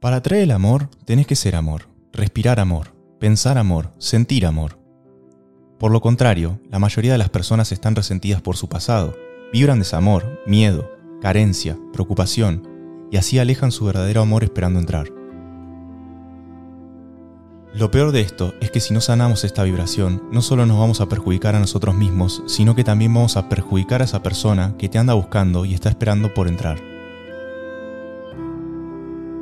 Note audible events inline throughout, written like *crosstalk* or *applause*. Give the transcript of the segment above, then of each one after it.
Para atraer el amor, tenés que ser amor, respirar amor, pensar amor, sentir amor. Por lo contrario, la mayoría de las personas están resentidas por su pasado, vibran desamor, miedo, carencia, preocupación, y así alejan su verdadero amor esperando entrar. Lo peor de esto es que si no sanamos esta vibración, no solo nos vamos a perjudicar a nosotros mismos, sino que también vamos a perjudicar a esa persona que te anda buscando y está esperando por entrar.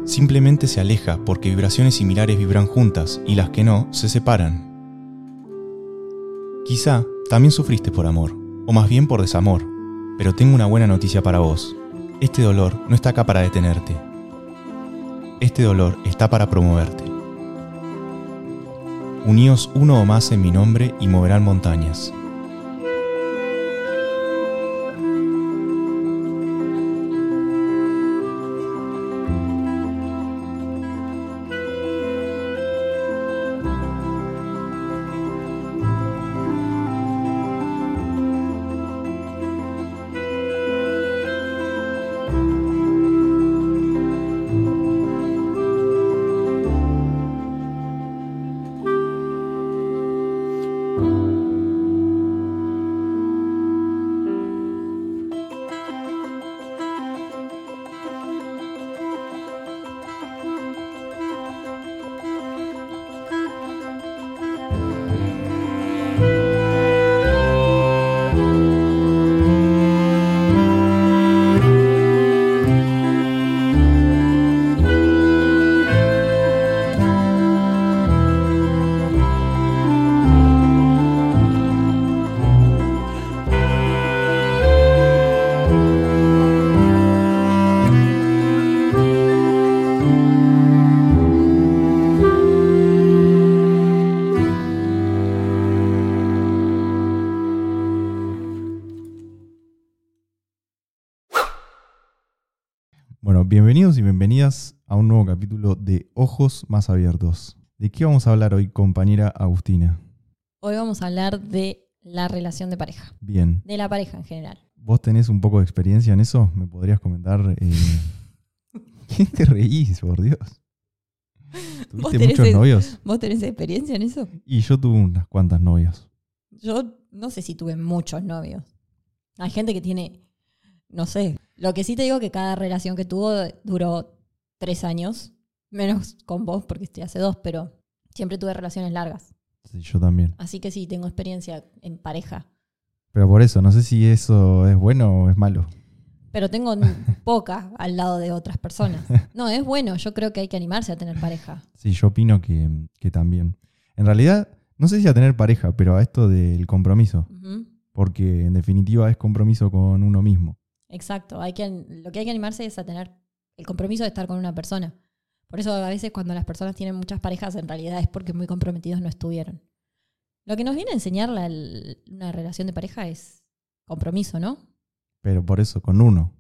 Simplemente se aleja porque vibraciones similares vibran juntas y las que no se separan. Quizá también sufriste por amor, o más bien por desamor, pero tengo una buena noticia para vos. Este dolor no está acá para detenerte. Este dolor está para promoverte. Uníos uno o más en mi nombre y moverán montañas. Ojos Más Abiertos. ¿De qué vamos a hablar hoy, compañera Agustina? Hoy vamos a hablar de la relación de pareja, Bien, de la pareja en general. ¿vos tenés un poco de experiencia en eso? ¿Me podrías comentar? Eh... *laughs* ¿Quién te reís, por Dios? ¿Vos ¿Tuviste muchos el- novios? ¿Vos tenés experiencia en eso? Y yo tuve unas cuantas novias. Yo no sé si tuve muchos novios. Hay gente que tiene, no sé. Lo que sí te digo que cada relación que tuvo duró tres años, menos con vos porque estoy hace dos, pero siempre tuve relaciones largas. Sí, yo también. Así que sí, tengo experiencia en pareja. Pero por eso, no sé si eso es bueno o es malo. Pero tengo *laughs* poca al lado de otras personas. No, es bueno. Yo creo que hay que animarse a tener pareja. Sí, yo opino que, que también. En realidad, no sé si a tener pareja, pero a esto del compromiso. Porque en definitiva es compromiso con uno mismo. Exacto. Hay que, lo que hay que animarse es a tener el compromiso de estar con una persona. Por eso a veces cuando las personas tienen muchas parejas, en realidad es porque muy comprometidos no estuvieron. Lo que nos viene a enseñar la- el- una relación de pareja es compromiso, ¿no? Pero por eso, con uno.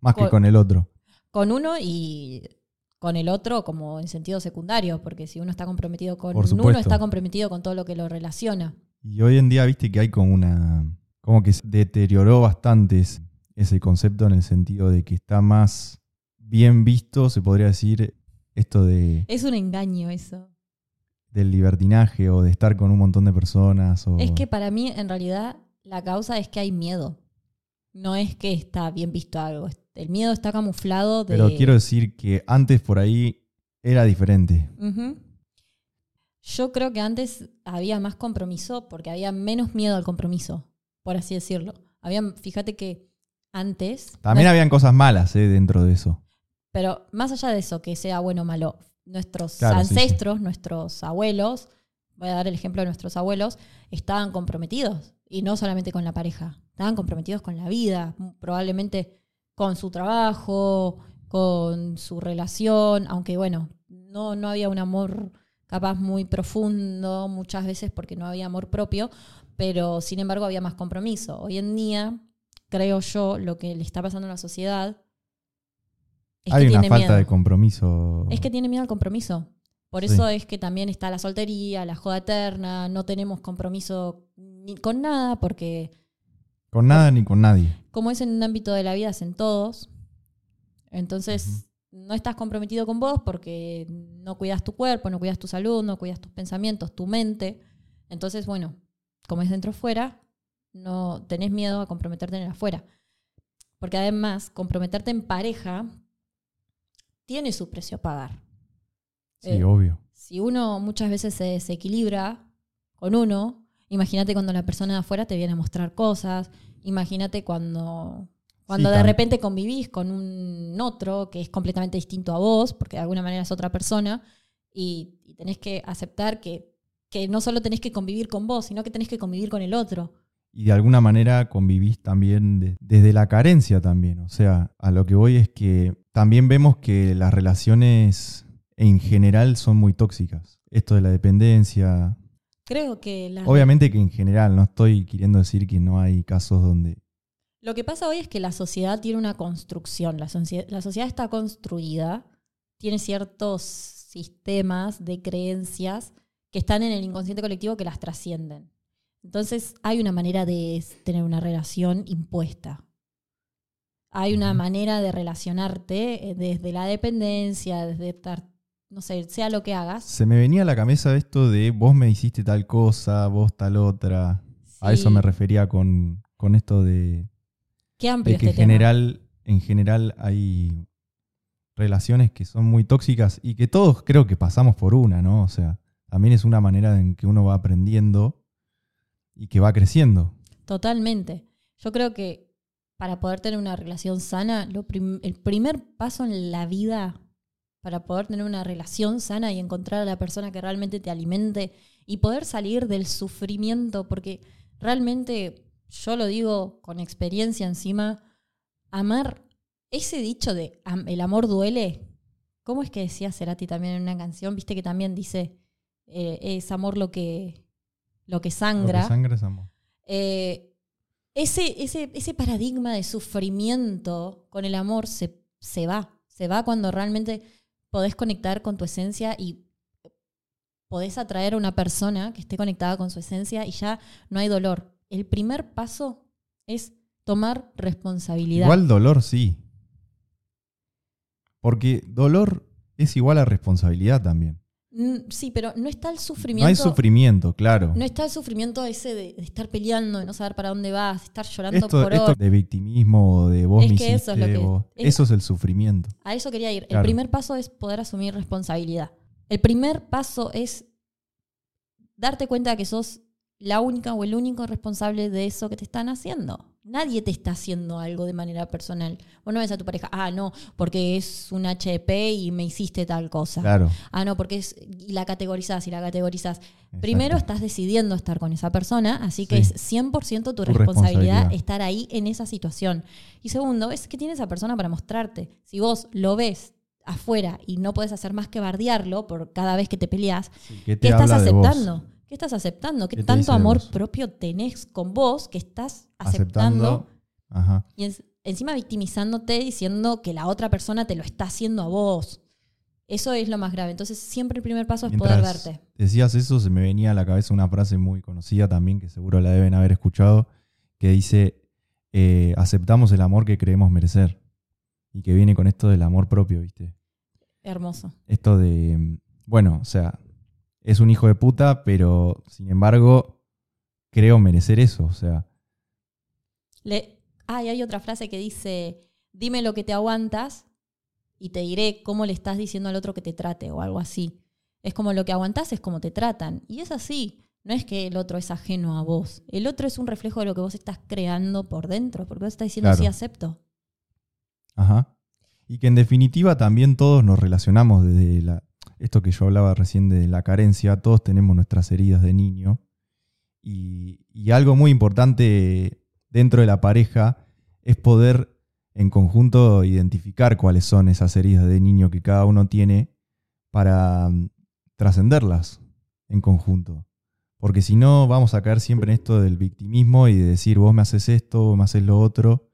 Más que Con- el otro. Con uno y con el otro como en sentido secundario, porque si uno está comprometido con uno, está comprometido con todo lo que lo relaciona. Y hoy en día, viste que hay como una. como que se deterioró bastante ese concepto en el sentido de que está más bien visto, se podría decir, esto de, Es un engaño eso. del libertinaje o de estar con un montón de personas. O... Es que para mí, en realidad, la causa es que hay miedo. No es que está bien visto algo. El miedo está camuflado de. Pero quiero decir que antes por ahí era diferente. Yo creo que antes había más compromiso porque había menos miedo al compromiso, por así decirlo. Había, fíjate que antes. También no- habían cosas malas eh, dentro de eso. Pero más allá de eso, que sea bueno o malo, nuestros Claro, sí, sí. ancestros, nuestros abuelos, voy a dar el ejemplo de nuestros abuelos, estaban comprometidos. Y no solamente con la pareja, estaban comprometidos con la vida, probablemente con su trabajo, con su relación, aunque bueno, no, no había un amor capaz muy profundo muchas veces porque no había amor propio, pero sin embargo había más compromiso. Hoy en día, creo yo, lo que le está pasando a la sociedad es hay que una tiene falta miedo. de compromiso. Es que tiene miedo al compromiso. Por Sí. eso es que también está la soltería, la joda eterna, no tenemos compromiso ni con nada, porque Con nada ni con nadie. como es en un ámbito de la vida, es en todos. Entonces, no estás comprometido con vos porque no cuidas tu cuerpo, no cuidas tu salud, no cuidas tus pensamientos, tu mente. Entonces, bueno, como es dentro fuera, no tenés miedo a comprometerte en el afuera. Porque además, comprometerte en pareja tiene su precio a pagar. Sí, eh, obvio. Si uno muchas veces se desequilibra con uno, imagínate cuando la persona de afuera te viene a mostrar cosas, imagínate cuando, cuando de repente convivís con un otro que es completamente distinto a vos, porque de alguna manera es otra persona, y, tenés que aceptar que, que no solo tenés que convivir con vos, sino que tenés que convivir con el otro y de alguna manera convivís también desde la carencia también. O sea, a lo que voy es que también vemos que las relaciones en general son muy tóxicas. Esto de la dependencia. Creo que... Obviamente que en general, no estoy queriendo decir que no hay casos donde... Lo que pasa hoy es que la sociedad tiene una construcción, la, la sociedad está construida, tiene ciertos sistemas de creencias que están en el inconsciente colectivo que las trascienden. Entonces hay una manera de tener una relación impuesta. Hay una manera de relacionarte eh, desde la dependencia, desde estar, no sé, sea lo que hagas. Se me venía a la cabeza esto de vos me hiciste tal cosa, vos tal otra. A eso me refería con, esto de, Qué amplio que este en general, en general hay relaciones que son muy tóxicas y que todos creo que pasamos por una, ¿no? O sea, también es una manera en que uno va aprendiendo y que va creciendo. Totalmente. Yo creo que para poder tener una relación sana, el primer paso en la vida para poder tener una relación sana y encontrar a la persona que realmente te alimente y poder salir del sufrimiento, porque realmente, yo lo digo con experiencia encima, amar, ese dicho de el amor duele, ¿cómo es que decía Cerati también en una canción? Viste que también dice, eh, es amor lo que, lo que sangra. Lo es amor. Eh, ese, ese, ese, paradigma de sufrimiento con el amor se, se va. Se va cuando realmente podés conectar con tu esencia y podés atraer a una persona que esté conectada con su esencia y ya no hay dolor. El primer paso es tomar responsabilidad. Igual dolor sí. Porque dolor es igual a responsabilidad también. Sí, pero no está el sufrimiento. No hay sufrimiento, claro. No está el sufrimiento ese de, estar peleando, de no saber para dónde vas, de estar llorando por esto de victimismo, de vos es que eso es, lo que, eso es el sufrimiento. A eso quería ir. El primer paso es poder asumir responsabilidad. El primer paso es darte cuenta que sos la única o el único responsable de eso que te están haciendo. Nadie te está haciendo algo de manera personal. Vos no ves a tu pareja, ah, no, porque es un HP y me hiciste tal cosa. Claro. Ah, no, porque es. Y la categorizás y la categorizás. Primero estás decidiendo estar con esa persona, así que es 100% tu, responsabilidad, estar ahí en esa situación. Y segundo, es que tiene esa persona para mostrarte. Si vos lo ves afuera y no puedes hacer más que bardearlo por cada vez que te peleas, ¿qué estás aceptando? ¿Qué estás aceptando? ¿Qué, tanto amor propio tenés con vos que estás aceptando? Y encima victimizándote diciendo que la otra persona te lo está haciendo a vos. Eso es lo más grave. Entonces, siempre el primer paso es poder verte. Decías eso, se me venía a la cabeza una frase muy conocida también, que seguro la deben haber escuchado, que dice, eh, aceptamos el amor que creemos merecer. Y que viene con esto del amor propio, ¿viste? Hermoso. Esto de, bueno, o sea, es un hijo de puta, pero sin embargo, creo merecer eso. O sea. Le, hay otra frase que dice: Dime lo que te aguantas y te diré cómo le estás diciendo al otro que te trate o algo así. Es como lo que aguantas es como te tratan. Y es así. No es que el otro es ajeno a vos. El otro es un reflejo de lo que vos estás creando por dentro, porque vos estás diciendo sí acepto. Ajá. Y que en definitiva también todos nos relacionamos desde la, esto que yo hablaba recién de la carencia, todos tenemos nuestras heridas de niño. Y, algo muy importante dentro de la pareja es poder en conjunto identificar cuáles son esas heridas de niño que cada uno tiene para mm, trascenderlas en conjunto. Porque si no, vamos a caer siempre en esto del victimismo y de decir, vos me haces esto, vos me haces lo otro,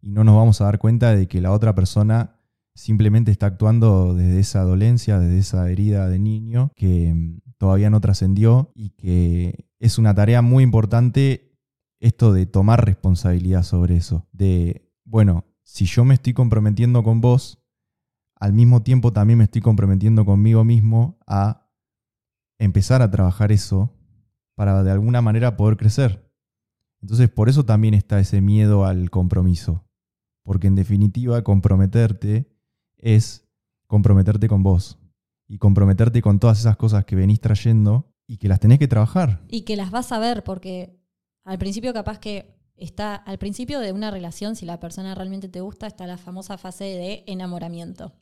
y no nos vamos a dar cuenta de que la otra persona simplemente está actuando desde esa dolencia, desde esa herida de niño que mm, todavía no trascendió y que es una tarea muy importante esto de tomar responsabilidad sobre eso, de, bueno, si yo me estoy comprometiendo con vos, al mismo tiempo también me estoy comprometiendo conmigo mismo a empezar a trabajar eso para de alguna manera poder crecer. Entonces por eso también está ese miedo al compromiso. Porque en definitiva comprometerte es comprometerte con vos y comprometerte con todas esas cosas que venís trayendo y que las tenés que trabajar. Y que las vas a ver porque al principio capaz que está, al principio de una relación, si la persona realmente te gusta, está la famosa fase de enamoramiento.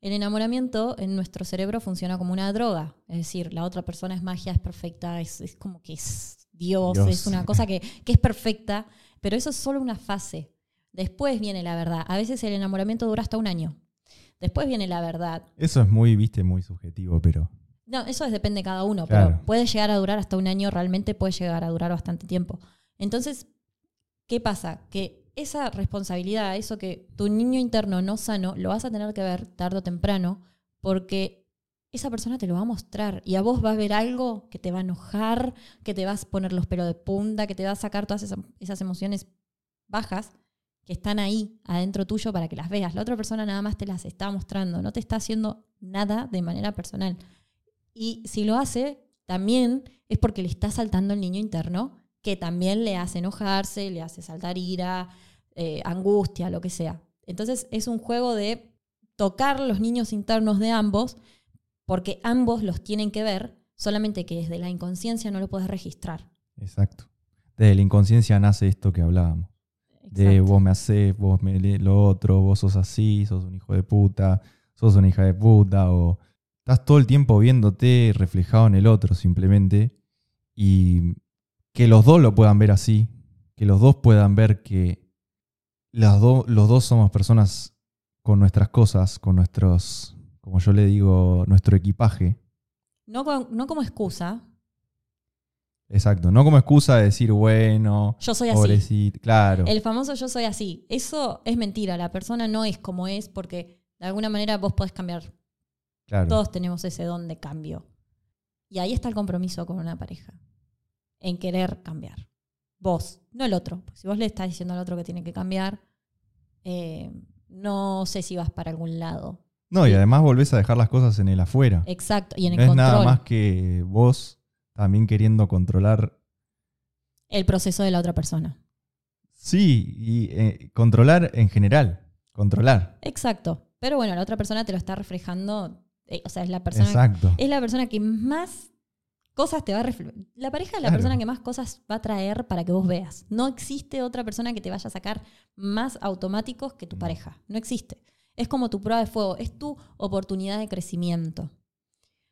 El enamoramiento en nuestro cerebro funciona como una droga, es decir, la otra persona es magia, es perfecta, es, como que es Dios, Dios. es una cosa que, que es perfecta, pero eso es solo una fase. Después viene la verdad. A veces el enamoramiento dura hasta un año. Después viene la verdad. Eso es muy, viste, muy subjetivo, pero No, eso es, depende de cada uno, Claro. pero puede llegar a durar hasta un año, realmente puede llegar a durar bastante tiempo. Entonces, ¿qué pasa? Que esa responsabilidad, eso que tu niño interno no sano, lo vas a tener que ver tarde o temprano, porque esa persona te lo va a mostrar y a vos va a ver algo que te va a enojar, que te vas a poner los pelos de punta, que te va a sacar todas esas, esas emociones bajas que están ahí adentro tuyo para que las veas. La otra persona nada más te las está mostrando, no te está haciendo nada de manera personal. Y si lo hace, también es porque le está saltando el niño interno, que también le hace enojarse, le hace saltar ira, eh, angustia, lo que sea. Entonces es un juego de tocar los niños internos de ambos, porque ambos los tienen que ver, solamente que desde la inconsciencia no lo puedes registrar. exacto. Desde la inconsciencia nace esto que hablábamos. De vos me haces, vos me lo otro, vos sos así, sos un hijo de puta, sos una hija de puta, o estás todo el tiempo viéndote reflejado en el otro simplemente, y que los dos lo puedan ver así, que los dos puedan ver que las do- los dos somos personas con nuestras cosas, con nuestros, como yo le digo, nuestro equipaje. No, con- no como excusa, Exacto, no como excusa de decir, bueno, yo soy así. pobrecito, claro. El famoso yo soy así. Eso es mentira. La persona no es como es porque de alguna manera vos podés cambiar. claro. Todos tenemos ese don de cambio. Y ahí está el compromiso con una pareja. En querer cambiar. Vos, no el otro. Si vos le estás diciendo al otro que tiene que cambiar, eh, no sé si vas para algún lado. No, y además volvés a dejar las cosas en el afuera. Exacto. Y en el no es control. nada más que vos también queriendo controlar. El proceso de la otra persona. Sí, y eh, controlar en general. Controlar. Exacto. Pero bueno, la otra persona te lo está reflejando. eh, o sea, es la persona Exacto. es la persona que más cosas te va a reflejar. La pareja es la Claro. persona que más cosas va a traer para que vos veas. No existe otra persona que te vaya a sacar más automáticos que tu pareja. No existe. Es como tu prueba de fuego, es tu oportunidad de crecimiento.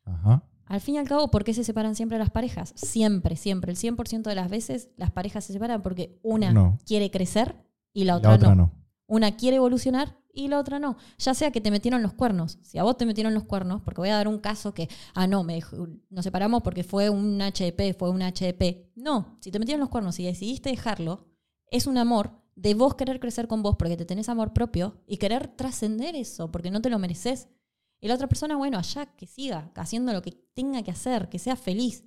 Ajá. Al fin y al cabo, ¿por qué se separan siempre las parejas? Siempre, siempre. El 100% de las veces las parejas se separan porque una No. quiere crecer y la otra, no. no. Una quiere evolucionar y la otra no. Ya sea que te metieron los cuernos. Si a vos te metieron los cuernos, porque voy a dar un caso que, ah, no, me nos separamos porque fue un HDP, fue un HDP. No, si te metieron los cuernos y decidiste dejarlo, es un amor de vos querer crecer con vos porque te tenés amor propio y querer trascender eso porque no te lo mereces. Y la otra persona, bueno, allá que siga haciendo lo que tenga que hacer, que sea feliz.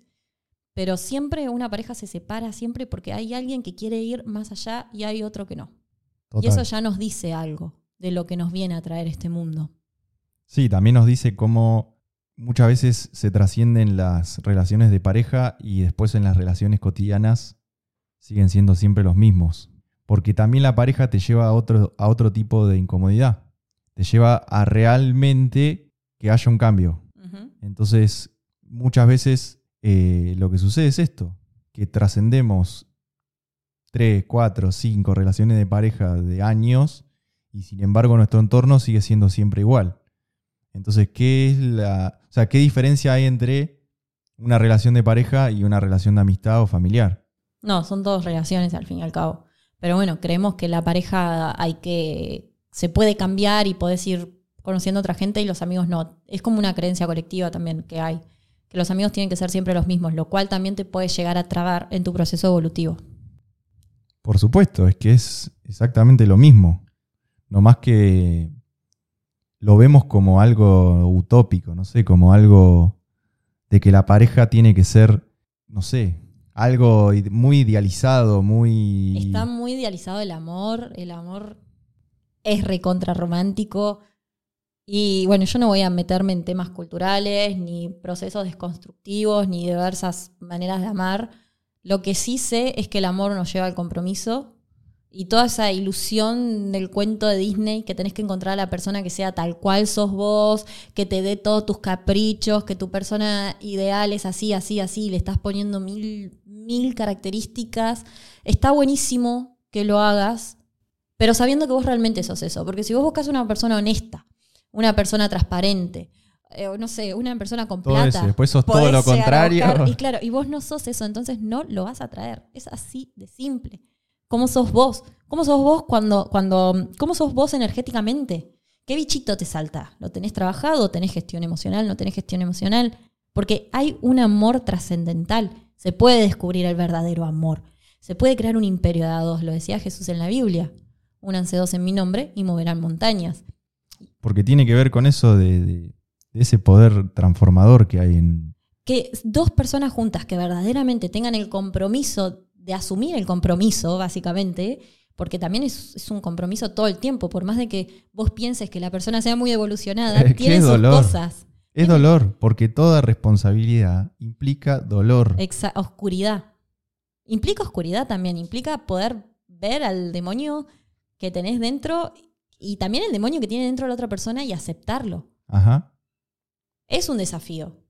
Pero siempre una pareja se separa, siempre porque hay alguien que quiere ir más allá y hay otro que no. Total. Y eso ya nos dice algo de lo que nos viene a traer este mundo. Sí, también nos dice cómo muchas veces se trascienden las relaciones de pareja y después en las relaciones cotidianas siguen siendo siempre los mismos. Porque también la pareja te lleva a otro, a otro tipo de incomodidad. Te lleva a realmente que haya un cambio. Entonces, muchas veces eh, lo que sucede es esto, que trascendemos tres, cuatro, cinco relaciones de pareja de años y sin embargo nuestro entorno sigue siendo siempre igual. Entonces, ¿qué es la, o sea, qué diferencia hay entre una relación de pareja y una relación de amistad o familiar? No, son dos relaciones al fin y al cabo. Pero bueno, creemos que la pareja hay que. se puede cambiar y podés ir conociendo a otra gente y los amigos no. Es como una creencia colectiva también que hay. Que los amigos tienen que ser siempre los mismos, lo cual también te puede llegar a trabar en tu proceso evolutivo. Por supuesto, es que es exactamente lo mismo. No más que lo vemos como algo utópico, no sé, como algo de que la pareja tiene que ser, no sé, algo muy idealizado, muy... Está muy idealizado el amor. El amor es recontra romántico. Y bueno, yo no voy a meterme en temas culturales, ni procesos desconstructivos, ni diversas maneras de amar. Lo que sí sé es que el amor nos lleva al compromiso y toda esa ilusión del cuento de Disney que tenés que encontrar a la persona que sea tal cual sos vos, que te dé todos tus caprichos, que tu persona ideal es así, así, así, le estás poniendo mil, mil características. Está buenísimo que lo hagas, pero sabiendo que vos realmente sos eso. Porque si vos buscas una persona honesta, una persona transparente, eh, no sé, una persona con Todo plata. eso, después sos todo lo contrario. buscar- y *laughs* claro, y vos no sos eso, entonces no lo vas a traer. Es así de simple. ¿Cómo sos vos? ¿Cómo sos vos cuando, cuando, cómo sos vos energéticamente? ¿Qué bichito te salta? ¿Lo tenés trabajado? ¿Tenés gestión emocional? ¿No tenés gestión emocional? Porque hay un amor trascendental. Se puede descubrir el verdadero amor. Se puede crear un imperio de a dos, lo decía Jesús en la Biblia. Únanse dos en mi nombre y moverán montañas. Porque tiene que ver con eso de, de- de ese poder transformador que hay en... que dos personas juntas que verdaderamente tengan el compromiso de asumir el compromiso, básicamente, porque también es, es un compromiso todo el tiempo, por más de que vos pienses que la persona sea muy evolucionada, *laughs* tiene sus dolor. cosas. Es dolor, porque toda responsabilidad implica dolor. Exa- oscuridad. Implica oscuridad también, implica poder ver al demonio que tenés dentro y también el demonio que tiene dentro la otra persona y aceptarlo. Ajá, Es un desafío.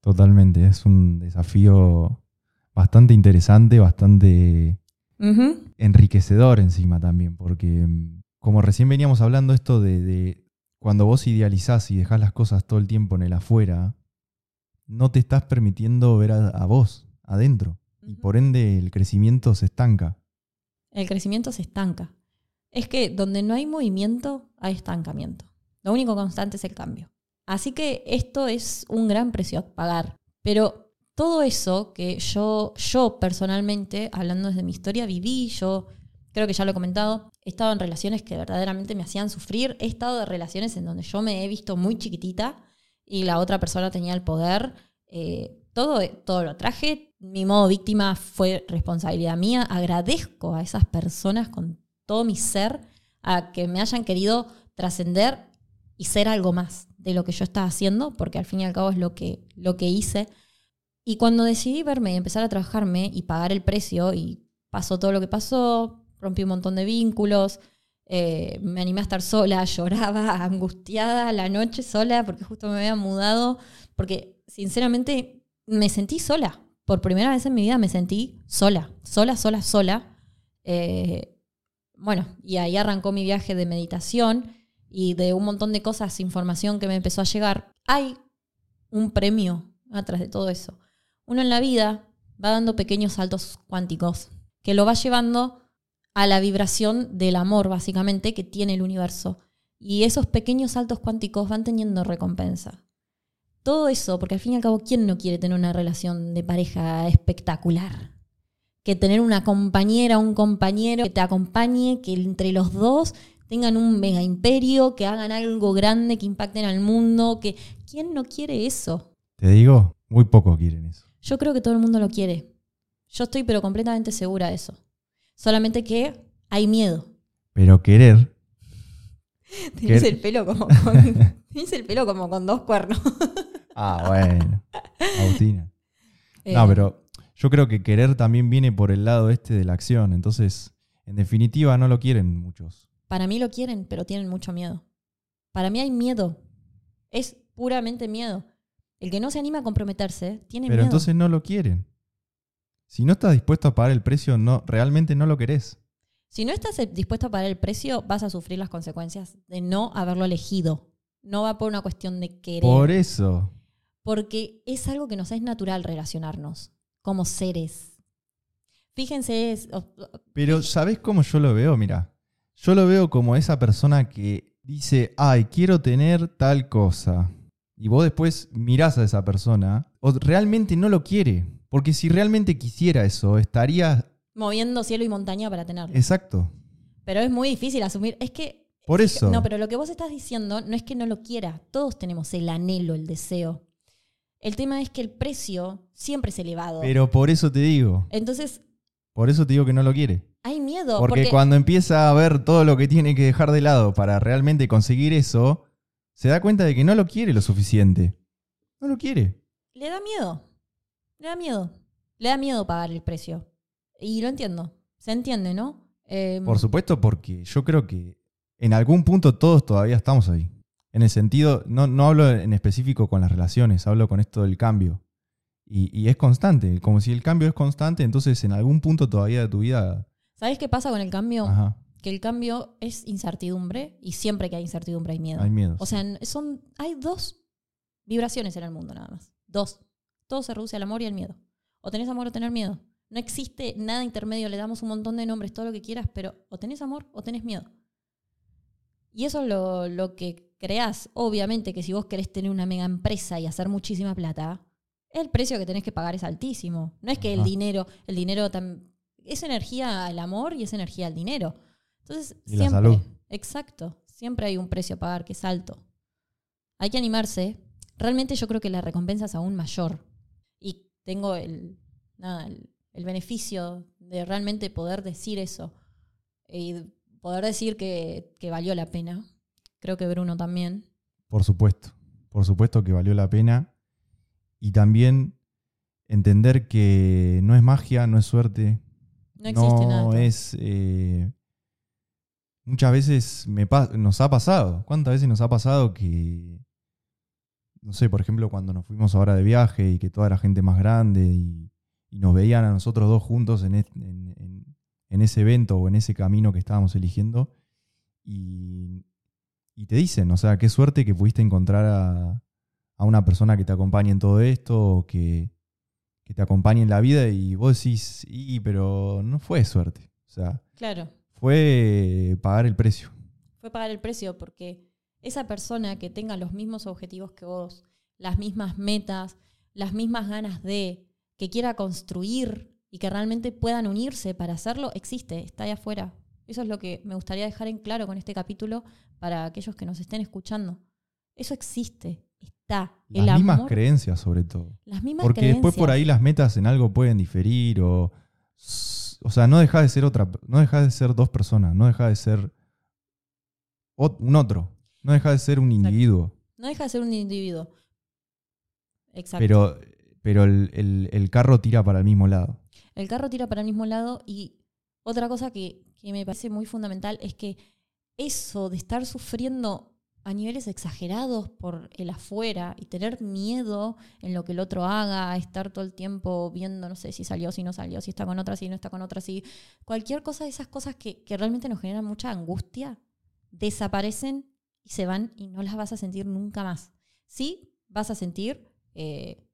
totalmente. Es un desafío bastante interesante, bastante enriquecedor encima también, porque mm, como recién veníamos hablando esto de, de cuando vos idealizás y dejás las cosas todo el tiempo en el afuera, no te estás permitiendo ver a, a vos adentro. Y por ende el crecimiento se estanca. El crecimiento se estanca. Es que donde no hay movimiento, hay estancamiento. Lo único constante es el cambio. Así que esto es un gran precio a pagar. Pero todo eso que yo, yo personalmente, hablando desde mi historia, viví, yo creo que ya lo he comentado, he estado en relaciones que verdaderamente me hacían sufrir, he estado en relaciones en donde yo me he visto muy chiquitita y la otra persona tenía el poder. Eh, todo, todo lo traje, mi modo víctima fue responsabilidad mía, agradezco a esas personas con todo mi ser a que me hayan querido trascender y ser algo más de lo que yo estaba haciendo, porque al fin y al cabo es lo que, lo que hice. Y cuando decidí verme y empezar a trabajarme y pagar el precio, y pasó todo lo que pasó, rompí un montón de vínculos, eh, me animé a estar sola, *laughs* lloraba, angustiada la noche sola, porque justo me había mudado, porque sinceramente me sentí sola. Por primera vez en mi vida me sentí sola, sola, sola, sola. Eh, bueno, y ahí arrancó mi viaje de meditación y de un montón de cosas, información que me empezó a llegar. Hay un premio atrás de todo eso. Uno en la vida va dando pequeños saltos cuánticos que lo va llevando a la vibración del amor, básicamente, que tiene el universo. Y esos pequeños saltos cuánticos van teniendo recompensa. Todo eso, porque al fin y al cabo, ¿quién no quiere tener una relación de pareja espectacular? Que tener una compañera, un compañero que te acompañe, que entre los dos tengan un mega imperio, que hagan algo grande, que impacten al mundo, que ¿quién no quiere eso? Te digo, muy pocos quieren eso. Yo creo que todo el mundo lo quiere. Yo estoy pero completamente segura de eso. Solamente que hay miedo. Pero querer, *laughs* Tenés el pelo como *laughs* con, tenés el pelo como con dos cuernos. ah, bueno, *laughs* Agustina. Eh, No, pero yo creo que querer también viene por el lado este de la acción. Entonces, en definitiva, no lo quieren muchos. Para mí lo quieren, pero tienen mucho miedo. Para mí hay miedo. Es puramente miedo. El que no se anima a comprometerse tiene Pero miedo. entonces no lo quieren. Si no estás dispuesto a pagar el precio, no, realmente no lo querés. Si no estás eh, dispuesto a pagar el precio, vas a sufrir las consecuencias de no haberlo elegido. No va por una cuestión de querer. Por eso. porque es algo que nos es natural relacionarnos como seres. Fíjense, es- Pero ¿sabés cómo yo lo veo? Mira, yo lo veo como esa persona que dice, ay, quiero tener tal cosa. Y vos después mirás a esa persona, o realmente no lo quiere. Porque si realmente quisiera eso, estaría... moviendo cielo y montaña para tenerlo. Exacto. Pero es muy difícil asumir. Es que. Por eso. No, pero lo que vos estás diciendo no es que no lo quiera. Todos tenemos el anhelo, el deseo. El tema es que el precio siempre es elevado. Pero por eso te digo. Entonces, Por eso te digo que no lo quiere. hay miedo. Porque, Porque, cuando empieza a ver todo lo que tiene que dejar de lado para realmente conseguir eso, se da cuenta de que no lo quiere lo suficiente. No lo quiere. Le da miedo. Le da miedo. Le da miedo pagar el precio. Y lo entiendo. Se entiende, ¿no? Eh, Por supuesto, porque yo creo que en algún punto todos todavía estamos ahí. En el sentido, no, no hablo en específico con las relaciones, hablo con esto del cambio. Y, y es constante, como si el cambio es constante, entonces en algún punto todavía de tu vida... ¿Sabes qué pasa con el cambio? Ajá, Que el cambio es incertidumbre y siempre que hay incertidumbre hay miedo. hay miedo. O sea, son, hay dos vibraciones en el mundo nada más. Dos. Todo se reduce al amor y al miedo. O tenés amor o tener miedo. No existe nada intermedio, le damos un montón de nombres, todo lo que quieras, pero o tenés amor o tenés miedo. Y eso es lo, lo que creás. Obviamente que si vos querés tener una mega empresa y hacer muchísima plata, el precio que tenés que pagar es altísimo. No es que el dinero, el dinero es energía al amor y es energía al dinero. Entonces, Y la siempre, salud. exacto, siempre hay un precio a pagar que es alto. Hay que animarse. Realmente yo creo que la recompensa es aún mayor. Y tengo el, nada, el, el beneficio de realmente poder decir eso. Y poder decir que, que valió la pena. Creo que Bruno también. Por supuesto, por supuesto que valió la pena. Y también entender que no es magia, no es suerte, No existe nada. de todo. es. eh, muchas veces me nos ha pasado. ¿Cuántas veces nos ha pasado que. No sé, por ejemplo, cuando nos fuimos ahora de viaje y que toda la gente más grande y, y nos veían a nosotros dos juntos en- en- en ese evento o en ese camino que estábamos eligiendo y, y te dicen, o sea, qué suerte que pudiste encontrar a, a una persona que te acompañe en todo esto que te acompañe en la vida y vos decís, y pero no fue suerte. O sea, Claro. fue pagar el precio. fue pagar el precio porque esa persona que tenga los mismos objetivos que vos, las mismas metas, las mismas ganas de, que quiera construir y que realmente puedan unirse para hacerlo, existe, está ahí afuera. Eso es lo que me gustaría dejar en claro con este capítulo para aquellos que nos estén escuchando. Eso existe, está. Las el mismas amor, creencias sobre todo. las mismas Porque después por ahí las metas en algo pueden diferir o... O sea, no deja de ser otra, no deja de ser dos personas, no deja de ser un otro, no deja de ser un Exacto. individuo. No deja de ser un individuo. Exacto. Pero, pero el, el- el carro tira para el mismo lado. El carro tira para el mismo lado y otra cosa que, que me parece muy fundamental es que eso de estar sufriendo a niveles exagerados por el afuera y tener miedo en lo que el otro haga, estar todo el tiempo viendo, no sé, si salió, si no salió, si está con otra, si no está con otra, si cualquier cosa de esas cosas que, que realmente nos generan mucha angustia, desaparecen y se van y no las vas a sentir nunca más. Sí, vas a sentir eh,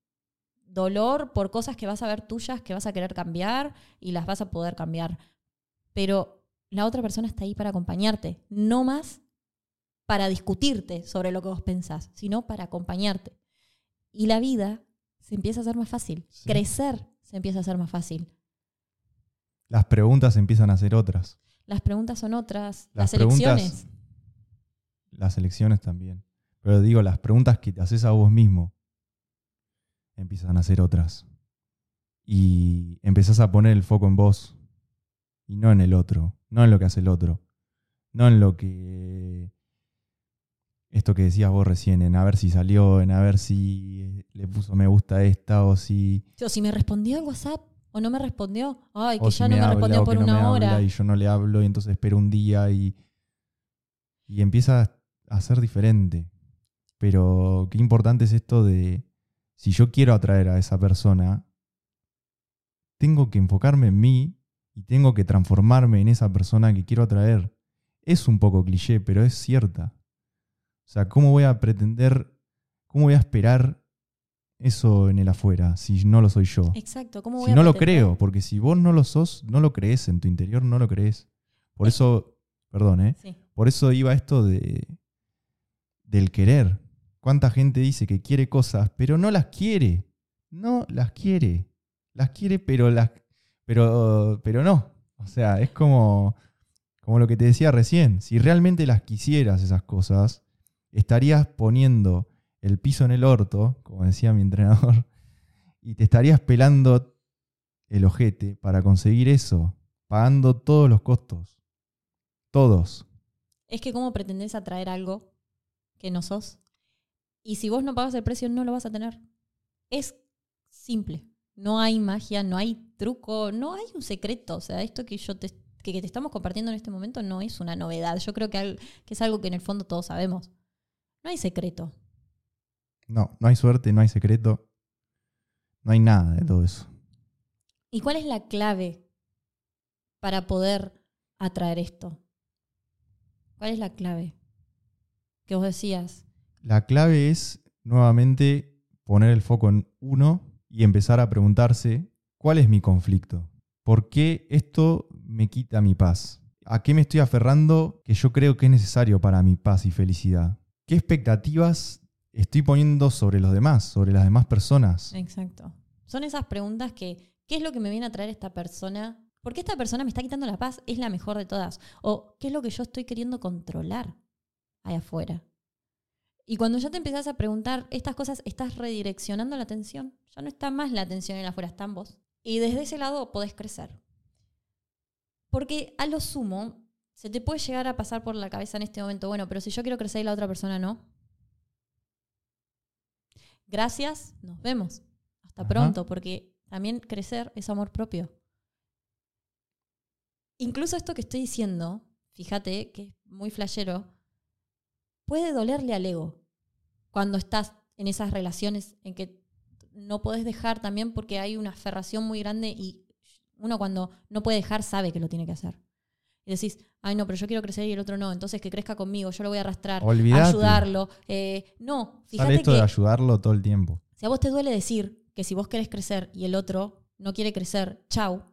dolor por cosas que vas a ver tuyas, que vas a querer cambiar y las vas a poder cambiar. Pero la otra persona está ahí para acompañarte, no más para discutirte sobre lo que vos pensás, sino para acompañarte. Y la vida se empieza a hacer más fácil. Sí. Crecer se empieza a hacer más fácil. Las preguntas empiezan a ser otras. Las preguntas son otras, Las las, elecciones. Las elecciones también. Pero digo, las preguntas que te haces a vos mismo empiezan a ser otras. Y empezás a poner el foco en vos y no en el otro, no en lo que hace el otro, no en lo que... Esto que decías vos recién, en a ver si salió, en a ver si le puso me gusta a esta o si... O si me respondió el WhatsApp o no me respondió. Ay, que o si ya no me habla respondió por que no me una hora. habla y yo no le hablo y entonces espero un día y, y empieza a ser diferente. Pero qué importante es esto de, si yo quiero atraer a esa persona, tengo que enfocarme en mí y tengo que transformarme en esa persona que quiero atraer. Es un poco cliché, pero es cierta. O sea, ¿cómo voy a pretender, cómo voy a esperar eso en el afuera si no lo soy yo? Exacto. ¿Cómo voy Si a no lo creo, porque si vos no lo sos, no lo crees en tu interior, no lo crees. Por eso, perdón, ¿eh? Sí. Por eso iba esto de del querer. ¿Cuánta gente dice que quiere cosas, pero no las quiere? No las quiere. Las quiere, pero las pero pero no. O sea, es como como lo que te decía recién, si realmente las quisieras esas cosas, estarías poniendo el piso en el orto, como decía mi entrenador, *laughs* y te estarías pelando el ojete para conseguir eso, pagando todos los costos. Todos. Es que cómo pretendés atraer algo que no sos. Y si vos no pagas el precio, no lo vas a tener. Es simple. No hay magia, no hay truco, no hay un secreto. O sea, esto que yo te, que te estamos compartiendo en este momento no es una novedad. Yo creo que, al- que es algo que en el fondo todos sabemos. No hay secreto. No, no hay suerte, no hay secreto. No hay nada de todo eso. ¿Y cuál es la clave para poder atraer esto? ¿Cuál es la clave? Que vos decías, La clave es nuevamente poner el foco en uno y empezar a preguntarse, ¿cuál es mi conflicto? ¿Por qué esto me quita mi paz? ¿A qué me estoy aferrando que yo creo que es necesario para mi paz y felicidad? ¿Qué expectativas estoy poniendo sobre los demás, sobre las demás personas? Exacto. Son esas preguntas que, ¿qué es lo que me viene a traer esta persona? ¿Por qué esta persona me está quitando la paz? Es la mejor de todas. O, ¿qué es lo que yo estoy queriendo controlar ahí afuera? Y cuando ya te empezás a preguntar estas cosas, estás redireccionando la atención. Ya no está más la atención en afuera, está en vos. Y desde ese lado podés crecer. Porque a lo sumo, se te puede llegar a pasar por la cabeza en este momento, bueno, pero si yo quiero crecer y la otra persona no. Gracias, nos vemos. Hasta Ajá. pronto, porque también crecer es amor propio. Incluso esto que estoy diciendo, fíjate que es muy flashero, puede dolerle al ego cuando estás en esas relaciones en que no podés dejar también porque hay una aferración muy grande y uno cuando no puede dejar sabe que lo tiene que hacer. Y decís, ay no, pero yo quiero crecer y el otro no, entonces que crezca conmigo, yo lo voy a arrastrar, Olvídate. ayudarlo. Eh, no, Sale fíjate esto que de ayudarlo todo el tiempo. si a vos te duele decir que si vos querés crecer y el otro no quiere crecer, chau,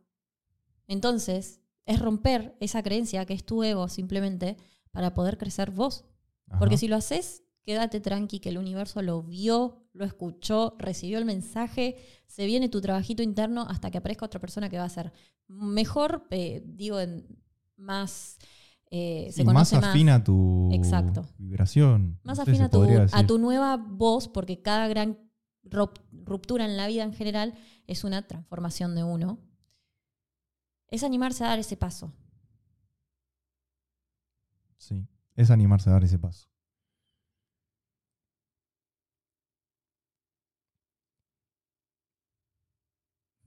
entonces es romper esa creencia que es tu ego simplemente para poder crecer vos. Ajá. Porque si lo haces, quédate tranqui que el universo lo vio, lo escuchó, recibió el mensaje, se viene tu trabajito interno hasta que aparezca otra persona que va a ser mejor, eh, digo, en más... eh, se Sí, más afín a tu Exacto. vibración. más No sé, afín se a tu, a tu nueva voz, porque cada gran rup- ruptura en la vida en general es una transformación de uno, es animarse a dar ese paso. Sí, es animarse a dar ese paso.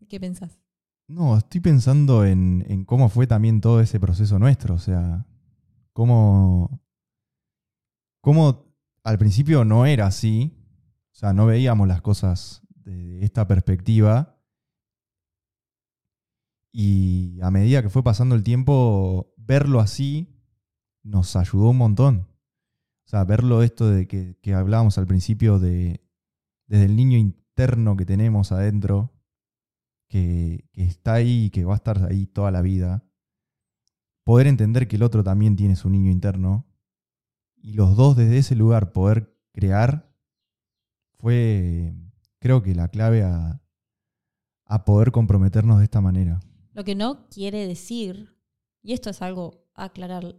¿Qué pensás? No, estoy pensando en, en cómo fue también todo ese proceso nuestro. O sea, cómo, cómo al principio no era así. O sea, no veíamos las cosas de esta perspectiva. Y a medida que fue pasando el tiempo, verlo así nos ayudó un montón. O sea, verlo esto de que, que hablábamos al principio de desde el niño interno que tenemos adentro, que, que está ahí y que va a estar ahí toda la vida. Poder entender que el otro también tiene su niño interno. Y los dos desde ese lugar poder crear fue, creo que la clave a, a poder comprometernos de esta manera. Lo que no quiere decir, y esto es algo a aclarar,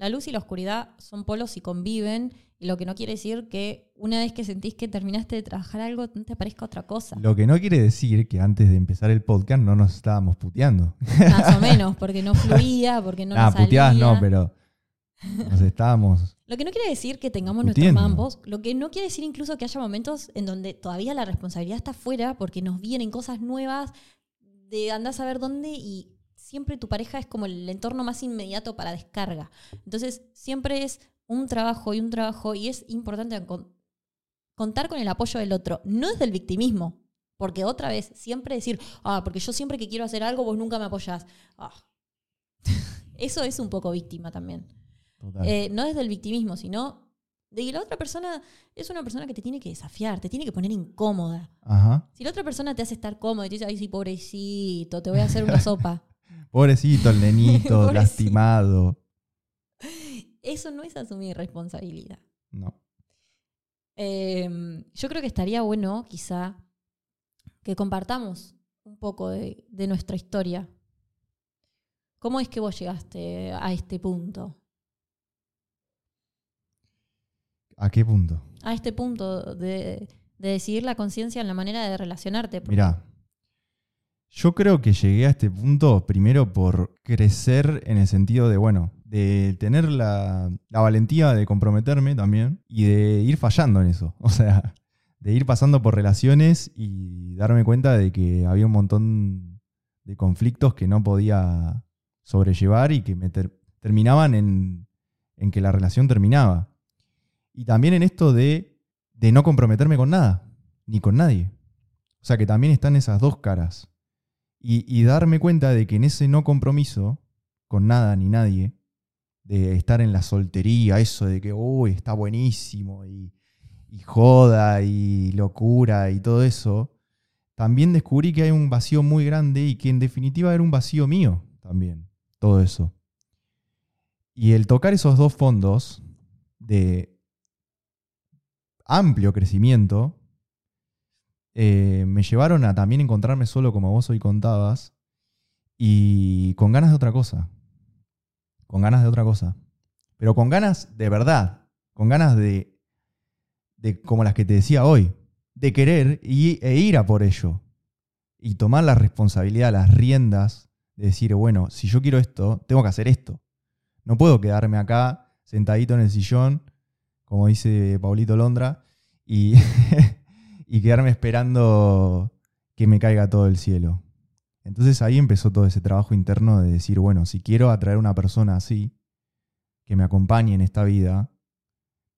la luz y la oscuridad son polos y conviven, y lo que no quiere decir que una vez que sentís que terminaste de trabajar algo, no te aparezca otra cosa. Lo que no quiere decir que antes de empezar el podcast no nos estábamos puteando. Más o *laughs* menos, porque no fluía, porque no ah, nos salía. puteadas no, pero nos estábamos. Lo que no quiere decir que tengamos nuestros mambos, lo que no quiere decir incluso que haya momentos en donde todavía la responsabilidad está fuera porque nos vienen cosas nuevas de andar a saber dónde y siempre tu pareja es como el entorno más inmediato para descarga. Entonces, siempre es un trabajo y un trabajo y es importante con- contar con el apoyo del otro, no desde el victimismo, porque otra vez, siempre decir, ah, porque yo siempre que quiero hacer algo, vos nunca me apoyás. Ah. *laughs* Eso es un poco víctima también. Eh, no desde el victimismo, sino de que la otra persona es una persona que te tiene que desafiar, te tiene que poner incómoda. Ajá. Si la otra persona te hace estar cómodo y te dice, ay, sí, pobrecito, te voy a hacer una *laughs* sopa. Pobrecito el nenito, *laughs* lastimado. Eso no es asumir responsabilidad. No. Eh, yo creo que estaría bueno, quizá, que compartamos un poco de, de nuestra historia. ¿Cómo es que vos llegaste a este punto? ¿A qué punto? A este punto de, de decidir la conciencia en la manera de relacionarte. Mirá, yo creo que llegué a este punto primero por crecer en el sentido de, bueno, de tener la, valentía de comprometerme también y de ir fallando en eso. *laughs* O sea, de ir pasando por relaciones y darme cuenta de que había un montón de conflictos que no podía sobrellevar y que me terminaban en, que la relación terminaba. Y también en esto de no comprometerme con nada, ni con nadie. O sea que también están esas dos caras. Y, darme cuenta de que en ese no compromiso con nada ni nadie, de estar en la soltería, eso de que, uy, está buenísimo y joda y locura y todo eso, también descubrí que hay un vacío muy grande y que en definitiva era un vacío mío también, todo eso. Y el tocar esos dos fondos de amplio crecimiento eh, me llevaron a también encontrarme solo como vos hoy contabas y con ganas de otra cosa. Con ganas de otra cosa. Pero con ganas de verdad. Con ganas de de, como las que te decía hoy, de querer y, e ir a por ello. Y tomar la responsabilidad, las riendas, de decir, bueno, si yo quiero esto, tengo que hacer esto. No puedo quedarme acá sentadito en el sillón, como dice Paulito Londra, y, *laughs* y quedarme esperando que me caiga todo el cielo. Entonces ahí empezó todo ese trabajo interno de decir, bueno, si quiero atraer una persona así, que me acompañe en esta vida,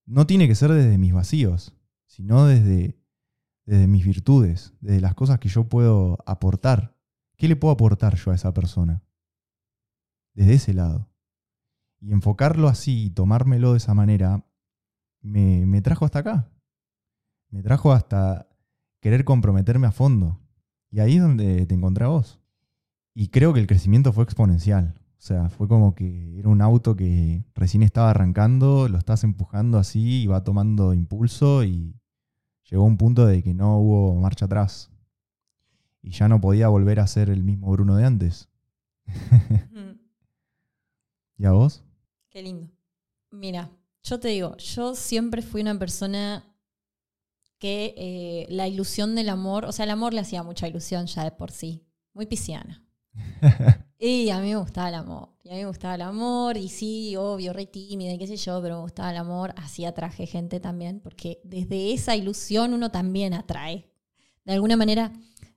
no tiene que ser desde mis vacíos, sino desde, desde mis virtudes, desde las cosas que yo puedo aportar. ¿Qué le puedo aportar yo a esa persona? Desde ese lado. Y enfocarlo así y tomármelo de esa manera me, me trajo hasta acá. Me trajo hasta querer comprometerme a fondo. Y ahí es donde te encontré a vos. Y creo que el crecimiento fue exponencial. O sea, fue como que era un auto que recién estaba arrancando, lo estás empujando así y va tomando impulso y llegó a un punto de que no hubo marcha atrás. Y ya no podía volver a ser el mismo Bruno de antes. *laughs* ¿Y a vos? Qué lindo. Mira, yo te digo, yo siempre fui una persona que eh, la ilusión del amor, o sea, el amor le hacía mucha ilusión ya de por sí, muy pisciana. *laughs* Y a mí me gustaba el amor. Y a mí me gustaba el amor. Y sí, obvio, re tímida y qué sé yo, pero me gustaba el amor. Así atraje gente también, porque desde esa ilusión uno también atrae. De alguna manera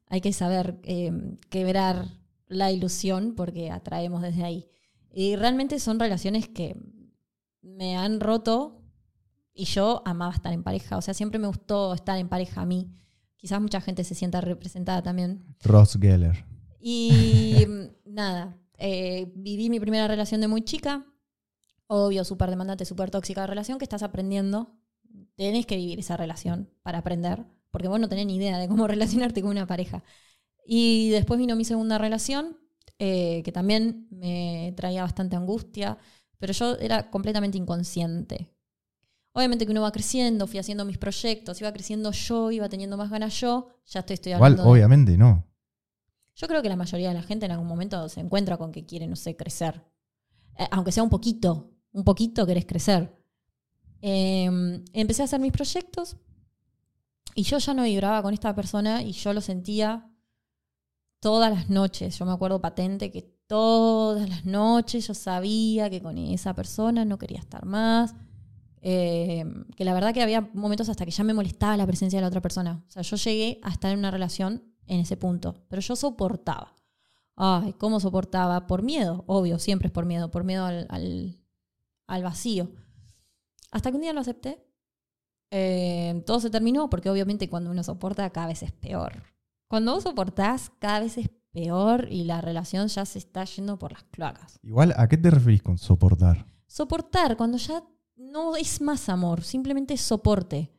hay que saber eh, quebrar la ilusión porque atraemos desde ahí. Y realmente son relaciones que me han roto y yo amaba estar en pareja. O sea, siempre me gustó estar en pareja a mí. Quizás mucha gente se sienta representada también. Ross Geller. Y *laughs* nada, eh, viví mi primera relación de muy chica. Obvio, súper demandante, súper tóxica de relación que estás aprendiendo. Tenés que vivir esa relación para aprender, porque vos no tenés ni idea de cómo *laughs* relacionarte con una pareja. Y después vino mi segunda relación, eh, que también me traía bastante angustia, pero yo era completamente inconsciente. Obviamente que uno va creciendo, fui haciendo mis proyectos, iba creciendo yo, iba teniendo más ganas yo, ya estoy estudiando. Igual, obviamente no. Yo creo que la mayoría de la gente en algún momento se encuentra con que quiere, no sé, crecer. Eh, aunque sea un poquito, un poquito querés crecer. Em, empecé a hacer mis proyectos y yo ya no vibraba con esta persona y yo lo sentía todas las noches. Yo me acuerdo patente que todas las noches yo sabía que con esa persona no quería estar más. Em, que la verdad que había momentos hasta que ya me molestaba la presencia de la otra persona. O sea, yo llegué a estar en una relación en ese punto, pero yo soportaba. Ay, ¿cómo soportaba? Por miedo, obvio, siempre es por miedo, por miedo al, al, vacío. Hasta que un día lo acepté. Eh, todo se terminó porque obviamente cuando uno soporta cada vez es peor. Cuando vos soportás cada vez es peor y la relación ya se está yendo por las cloacas. Igual, ¿a qué te referís con soportar? Soportar, cuando ya no es más amor, simplemente es soporte.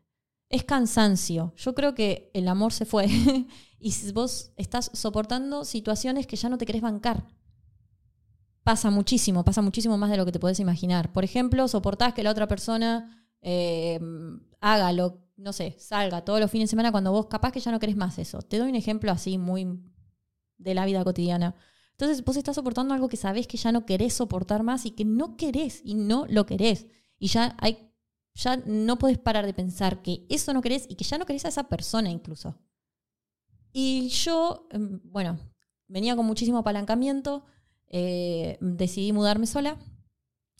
Es cansancio. Yo creo que el amor se fue *laughs* y vos estás soportando situaciones que ya no te querés bancar. Pasa muchísimo, pasa muchísimo más de lo que te podés imaginar. Por ejemplo, soportás que la otra persona eh, haga lo, no sé, salga todos los fines de semana cuando vos capaz que ya no querés más eso. Te doy un ejemplo así muy de la vida cotidiana. Entonces vos estás soportando algo que sabés que ya no querés soportar más y que no querés y no lo querés. Y ya hay, ya no podés parar de pensar que eso no querés y que ya no querés a esa persona incluso. Y yo, em, bueno, venía con muchísimo apalancamiento, eh, decidí mudarme sola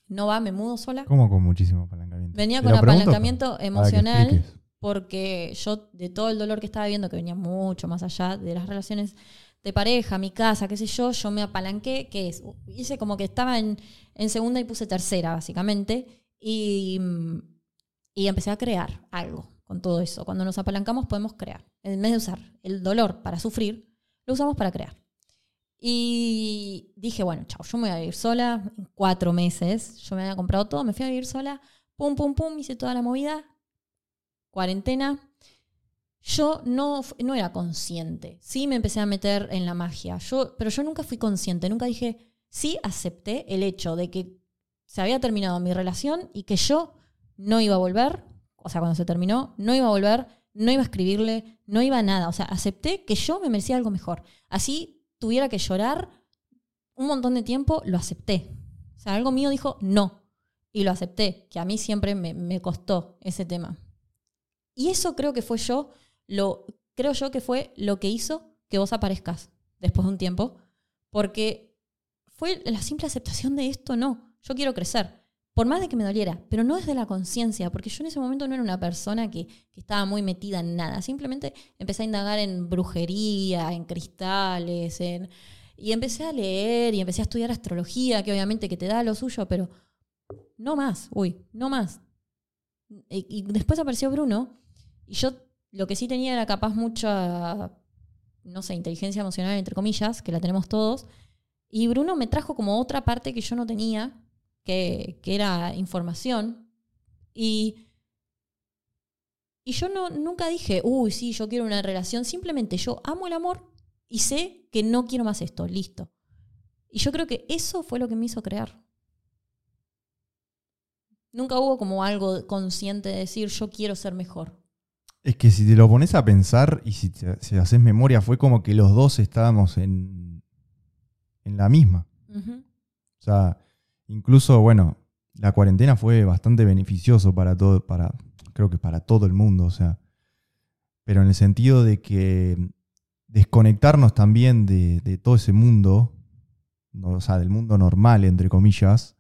no va, me mudo sola. ¿Cómo con muchísimo apalancamiento? Venía con apalancamiento emocional porque yo de todo el dolor que estaba viendo, que venía mucho más allá de las relaciones de pareja, mi casa, qué sé yo, yo me apalanqué, que es, hice como que estaba en, en segunda y puse tercera, básicamente, y, mm, y empecé a crear algo con todo eso. Cuando nos apalancamos podemos crear. En vez de usar el dolor para sufrir, lo usamos para crear. Y dije, bueno, chao, yo me voy a vivir sola cuatro meses. Yo me había comprado todo, me fui a vivir sola. Pum, pum, pum, hice toda la movida. Cuarentena. Yo no, no era consciente. Sí me empecé a meter en la magia. Yo, pero yo nunca fui consciente. Nunca dije, sí acepté el hecho de que se había terminado mi relación y que yo no iba a volver. O sea, cuando se terminó, no iba a volver, no iba a escribirle, no iba a nada. O sea, acepté que yo me merecía algo mejor. Así tuviera que llorar un montón de tiempo, lo acepté. O sea, algo mío dijo no. Y lo acepté, que a mí siempre me, me costó ese tema. Y eso creo que fue yo, lo, creo yo que fue lo que hizo que vos aparezcas después de un tiempo. Porque fue la simple aceptación de esto, no. Yo quiero crecer. Por más de que me doliera, pero no desde la conciencia, porque yo en ese momento no era una persona que, que estaba muy metida en nada. Simplemente empecé a indagar en brujería, en cristales, en, y empecé a leer y empecé a estudiar astrología, que obviamente que te da lo suyo, pero no más, uy, no más. Y, y después apareció Bruno y yo lo que sí tenía era capaz mucha, no sé, inteligencia emocional, entre comillas, que la tenemos todos. Y Bruno me trajo como otra parte que yo no tenía, que, que era información. Y, y yo no, nunca dije, uy, sí, yo quiero una relación. Simplemente yo amo el amor y sé que no quiero más esto, listo. Y yo creo que eso fue lo que me hizo crear. Nunca hubo como algo consciente de decir, yo quiero ser mejor. Es que si te lo pones a pensar y si, te, si haces memoria, fue como que los dos estábamos en, en la misma. O sea, incluso, bueno, la cuarentena fue bastante beneficioso para todo, para, creo que para todo el mundo, o sea. Pero en el sentido de que desconectarnos también de, todo ese mundo, o sea, del mundo normal, entre comillas,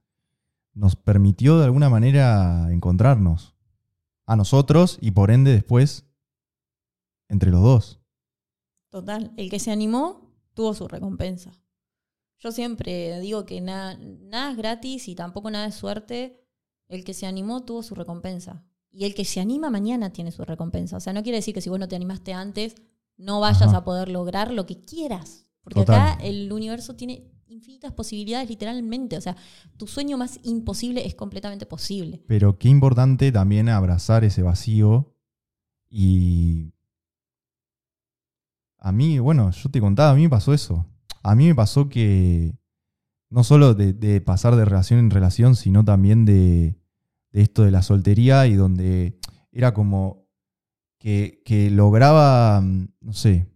nos permitió de alguna manera encontrarnos a nosotros y por ende después entre los dos. Total. El que se animó tuvo su recompensa. Yo siempre digo que nada, nada es gratis y tampoco nada es suerte. El que se animó tuvo su recompensa. Y el que se anima mañana tiene su recompensa. O sea, no quiere decir que si vos no te animaste antes, no vayas Ajá. a poder lograr lo que quieras. Porque Total. acá el universo tiene infinitas posibilidades, literalmente. O sea, tu sueño más imposible es completamente posible. Pero qué importante también abrazar ese vacío y a mí, bueno, yo te contaba, a mí me pasó eso. A mí me pasó que no solo de, de pasar de relación en relación, sino también de, de esto de la soltería y donde era como que, que lograba, mm, no sé,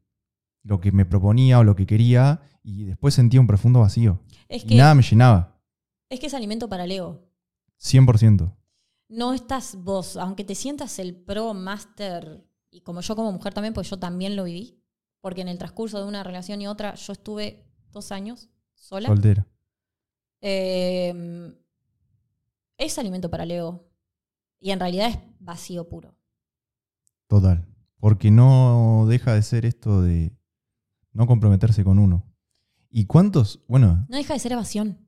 lo que me proponía o lo que quería y después sentía un profundo vacío. Es Y que, nada me llenaba, es que es alimento para el ego. 100%. no estás vos, aunque te sientas el pro master, y como yo como mujer también, pues yo también lo viví, porque en el transcurso de una relación y otra yo estuve dos años sola. Soltera. Eh, es alimento para el ego. Y en realidad es vacío puro. Total. Porque no deja de ser esto de no comprometerse con uno. ¿Y cuántos? Bueno, No deja de ser evasión.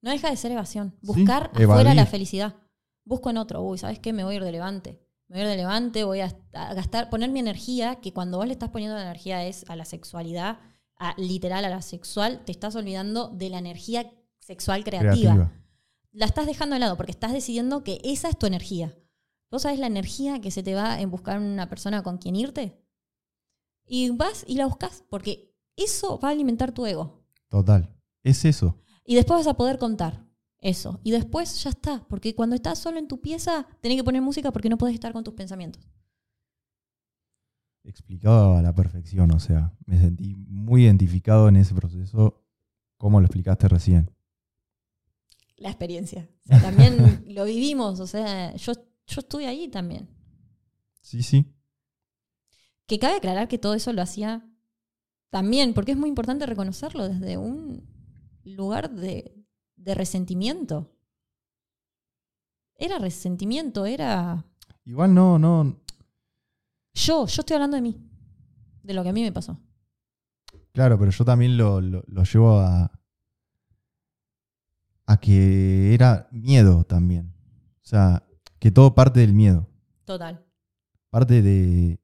No deja de ser evasión. Sí, Buscar afuera la felicidad. Busco en otro. Uy, ¿sabes qué? Me voy a ir de levante. Me voy a ir de levante, voy a, gastar, poner mi energía, que cuando vos le estás poniendo la energía es a la sexualidad, a, literal a la sexual, te estás olvidando de la energía sexual creativa. creativa. La estás dejando de lado porque estás decidiendo que esa es tu energía. ¿Vos sabés la energía que se te va en buscar una persona con quien irte? Y vas y la buscas porque eso va a alimentar tu ego. Total. Es eso. Y después vas a poder contar eso. Y después ya está. Porque cuando estás solo en tu pieza, tenés que poner música porque no podés estar con tus pensamientos. Explicado a la perfección. O sea, me sentí muy identificado en ese proceso, como lo explicaste recién. La experiencia. O sea, también *laughs* lo vivimos. O sea, yo, yo estuve ahí también. Sí, sí. Que cabe aclarar que todo eso lo hacía también, porque es muy importante reconocerlo desde un lugar de, de resentimiento. Era resentimiento, era Igual no, no. yo, yo estoy hablando de mí, de lo que a mí me pasó. Claro, pero yo también lo, lo- lo llevo a. a que era miedo también. O sea, que todo parte del miedo. Total. Parte de.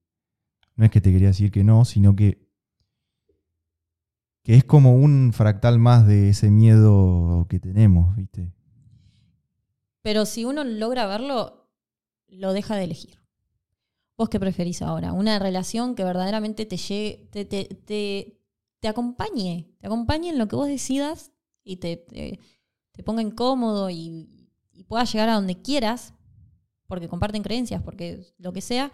No es que te quería decir que no, sino que. Que es como un fractal más de ese miedo que tenemos, ¿viste? Pero si uno logra verlo, lo deja de elegir. ¿Vos qué preferís ahora? Una relación que verdaderamente te llegue, te, te, te, te acompañe, te acompañe en lo que vos decidas y te, te, ponga incómodo y, y puedas llegar a donde quieras, porque comparten creencias, porque lo que sea,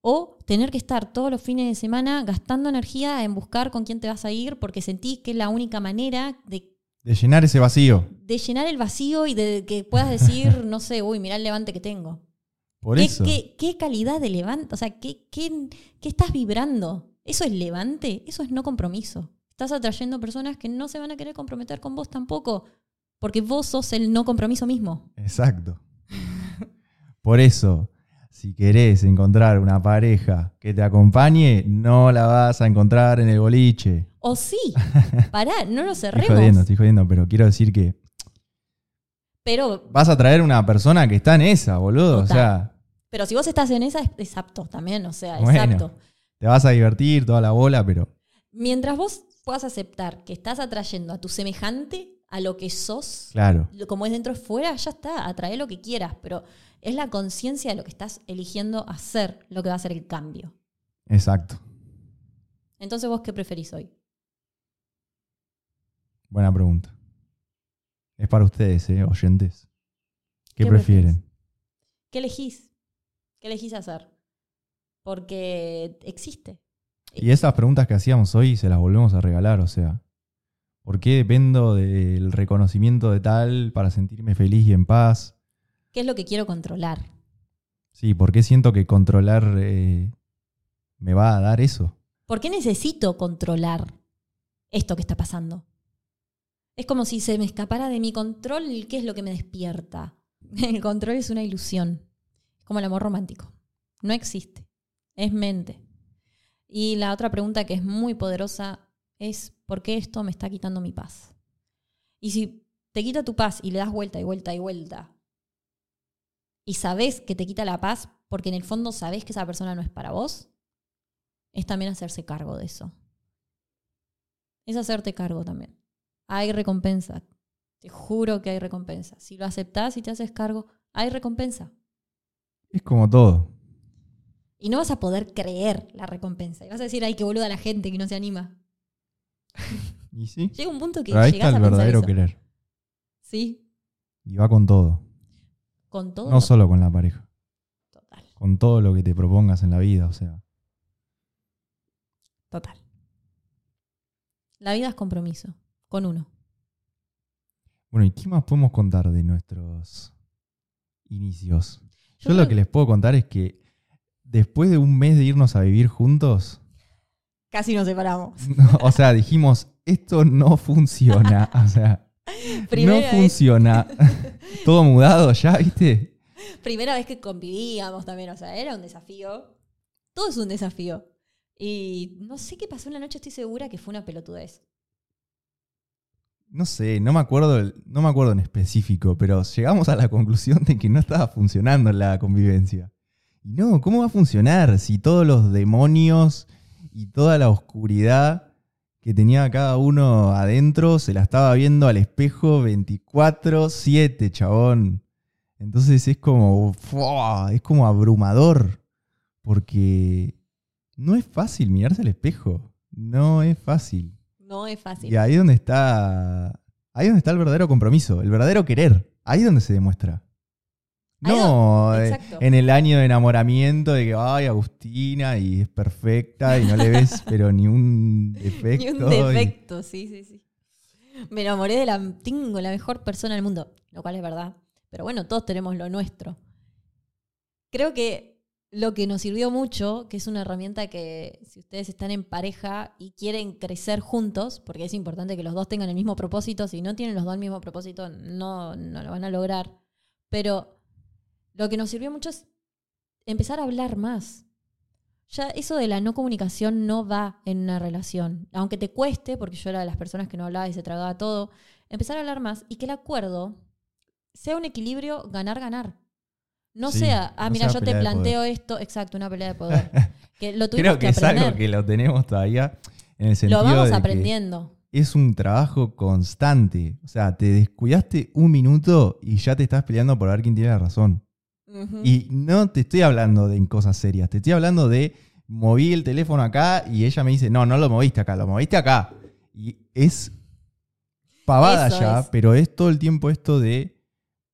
o tener que estar todos los fines de semana gastando energía en buscar con quién te vas a ir, porque sentís que es la única manera de De llenar ese vacío. de llenar el vacío y de que puedas decir, *laughs* no sé, uy, mirá el levante que tengo. Por ¿Qué, eso. qué- qué calidad de levante? O sea, ¿qué, qué, qué estás vibrando? ¿Eso es levante? Eso es no compromiso. Estás atrayendo personas que no se van a querer comprometer con vos tampoco, porque vos sos el no compromiso mismo. Exacto. Por eso, si querés encontrar una pareja que te acompañe, no la vas a encontrar en el boliche. O sí, *laughs* pará, no lo Estoy cerremos. jodiendo, estoy jodiendo, pero quiero decir que Pero, vas a traer una persona que está en esa, boludo. O sea, pero si vos estás en esa, es, es apto también, o sea, Bueno. exacto. te vas a divertir toda la bola, pero Mientras vos puedas aceptar que estás atrayendo a tu semejante a lo que sos, claro, como es dentro es fuera, ya está, atrae lo que quieras, pero es la conciencia de lo que estás eligiendo hacer lo que va a ser el cambio. exacto. Entonces, ¿vos qué preferís hoy? Buena pregunta. Es para ustedes, ¿eh, oyentes. ¿Qué, ¿Qué prefieren? ¿Qué elegís? ¿Qué elegís hacer? Porque existe. Y esas preguntas que hacíamos hoy se las volvemos a regalar, o sea, ¿por qué dependo del reconocimiento de tal para sentirme feliz y en paz? ¿Qué es lo que quiero controlar? Sí, ¿por qué siento que controlar eh, me va a dar eso? ¿Por qué necesito controlar esto que está pasando? Es como si se me escapara de mi control, ¿qué es lo que me despierta? *laughs* El control es una ilusión, como el amor romántico. No existe, es mente. Y la otra pregunta que es muy poderosa es, ¿por qué esto me está quitando mi paz? Y si te quita tu paz y le das vuelta y vuelta y vuelta, y sabes que te quita la paz porque en el fondo sabes que esa persona no es para vos, es también hacerse cargo de eso. Es hacerte cargo también. Hay recompensa. Te juro que hay recompensa. Si lo aceptás y te haces cargo, hay recompensa. Es como todo. Y no vas a poder creer la recompensa. Y vas a decir, ay, qué boluda la gente que no se anima. *laughs* Y sí, Llega un punto que pero ahí está el a verdadero eso. querer. Sí, Y va con todo. con todo. No solo con la pareja, Total, con todo lo que te propongas en la vida, o sea. total. La vida es compromiso, con uno. Bueno, ¿y qué más podemos contar de nuestros inicios? Yo, lo que les puedo contar es que después de un mes de irnos a vivir juntos, Casi nos separamos. *laughs* no, o sea, dijimos, esto no funciona. *laughs* O sea, Primera no vez. funciona. *laughs* Todo mudado ya, ¿viste? Primera vez que convivíamos también, o sea, era un desafío. Todo es un desafío. Y no sé qué pasó en la noche, estoy segura que fue una pelotudez. No sé, no me acuerdo, no me acuerdo en específico, pero llegamos a la conclusión de que no estaba funcionando la convivencia. No, ¿cómo va a funcionar si todos los demonios y toda la oscuridad que tenía cada uno adentro se la estaba viendo al espejo 24/7, chabón? Entonces es como, ¡fua! es como abrumador, porque no es fácil mirarse al espejo, no es fácil. No es fácil. Y ahí donde está. Ahí donde está el verdadero compromiso, el verdadero querer. Ahí donde se demuestra. No, eh, exacto. en el año de enamoramiento de que, ay, Agustina, y es perfecta, y no le ves, *laughs* pero ni un defecto. Ni un y- defecto, sí, sí, sí. Me enamoré de la. Tengo la mejor persona del mundo, lo cual es verdad. Pero bueno, todos tenemos lo nuestro. Creo que lo que nos sirvió mucho, que es una herramienta que si ustedes están en pareja y quieren crecer juntos, porque es importante que los dos tengan el mismo propósito, si no tienen los dos el mismo propósito, no, no lo van a lograr. Pero lo que nos sirvió mucho es empezar a hablar más. Ya eso de la no comunicación no va en una relación. Aunque te cueste, porque yo era de las personas que no hablaba y se tragaba todo, empezar a hablar más y que el acuerdo sea un equilibrio ganar-ganar. No Sí, sea, ah, no mira, yo te planteo esto, exacto, una pelea de poder. *laughs* que lo Creo que, es aprender. algo que lo tenemos todavía en el sentido lo vamos de que aprendiendo. es un trabajo constante. O sea, te descuidaste un minuto y ya te estás peleando por ver quién tiene la razón. Y no te estoy hablando de cosas serias, te estoy hablando de moví el teléfono acá y ella me dice, no, no lo moviste acá, lo moviste acá. Y es pavada Eso ya, es. pero es todo el tiempo esto de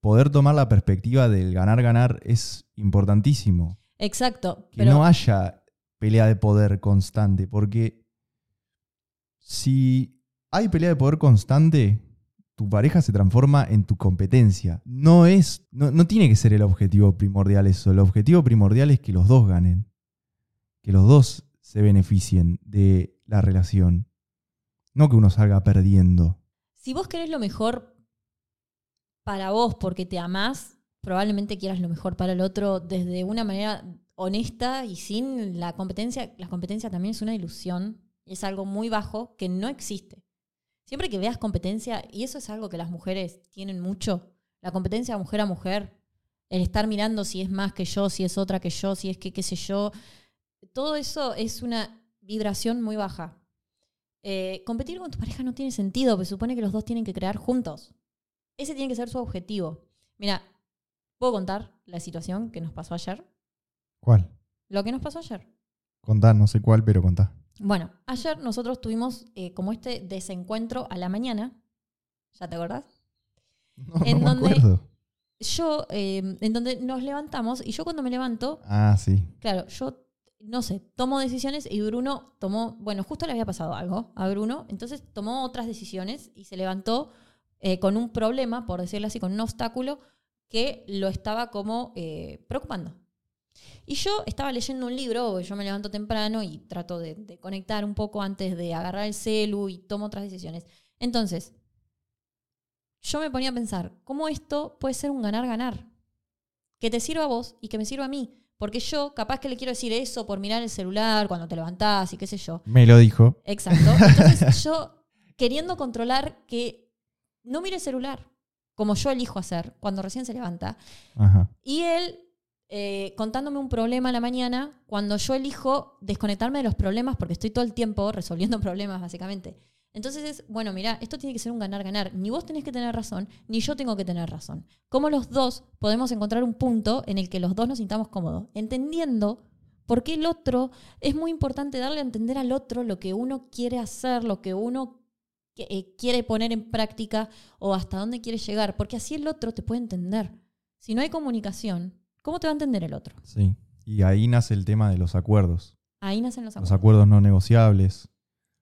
poder tomar la perspectiva del ganar-ganar es importantísimo. Exacto. Que Pero no haya pelea de poder constante, porque si hay pelea de poder constante, tu pareja se transforma en tu competencia. No es, no, no tiene que ser el objetivo primordial eso. El objetivo primordial es que los dos ganen. Que los dos se beneficien de la relación. No que uno salga perdiendo. si vos querés lo mejor para vos porque te amás, probablemente quieras lo mejor para el otro desde una manera honesta y sin la competencia. La competencia también es una ilusión es algo muy bajo que no existe. Siempre que veas competencia, y eso es algo que las mujeres tienen mucho, la competencia mujer a mujer, el estar mirando si es más que yo, si es otra que yo, si es que qué sé yo, todo eso es una vibración muy baja. Eh, competir con tu pareja no tiene sentido, porque supone que los dos tienen que crear juntos. Ese tiene que ser su objetivo. Mira, ¿puedo contar la situación que nos pasó ayer? ¿Cuál? Lo que nos pasó ayer. Contá, no sé cuál, pero contá. Bueno, ayer nosotros tuvimos eh, como este desencuentro a la mañana. ¿Ya te acordás? *laughs* No, En no me donde- acuerdo. Yo, eh, en donde nos levantamos, y yo cuando me levanto, Ah, sí. claro, yo, no sé, tomo decisiones y Bruno tomó, bueno, justo le había pasado algo a Bruno, entonces tomó otras decisiones y se levantó eh, con un problema, por decirlo así, con un obstáculo que lo estaba como eh, preocupando. Y yo estaba leyendo un libro, yo me levanto temprano y trato de, de conectar un poco antes de agarrar el celu y tomo otras decisiones. Entonces, yo me ponía a pensar, ¿cómo esto puede ser un ganar-ganar? Que te sirva a vos y que me sirva a mí. Porque yo, capaz que le quiero decir eso por mirar el celular cuando te levantás y qué sé yo. Me lo dijo. Exacto. Entonces *laughs* yo, queriendo controlar que no mire el celular, como yo elijo hacer cuando recién se levanta, Ajá. y él eh, contándome un problema a la mañana cuando yo elijo desconectarme de los problemas porque estoy todo el tiempo resolviendo *laughs* problemas, básicamente. Entonces es, bueno, mira, esto tiene que ser un ganar-ganar. Ni vos tenés que tener razón, ni yo tengo que tener razón. ¿Cómo los dos podemos encontrar un punto en el que los dos nos sintamos cómodos? Entendiendo por qué el otro, es muy importante darle a entender al otro lo que uno quiere hacer, lo que uno eh, quiere poner en práctica o hasta dónde quiere llegar, porque así el otro te puede entender. Si no hay comunicación, ¿cómo te va a entender el otro? Sí. Y ahí nace el tema de los acuerdos. Ahí nacen los Los acuerdos. acuerdos no negociables.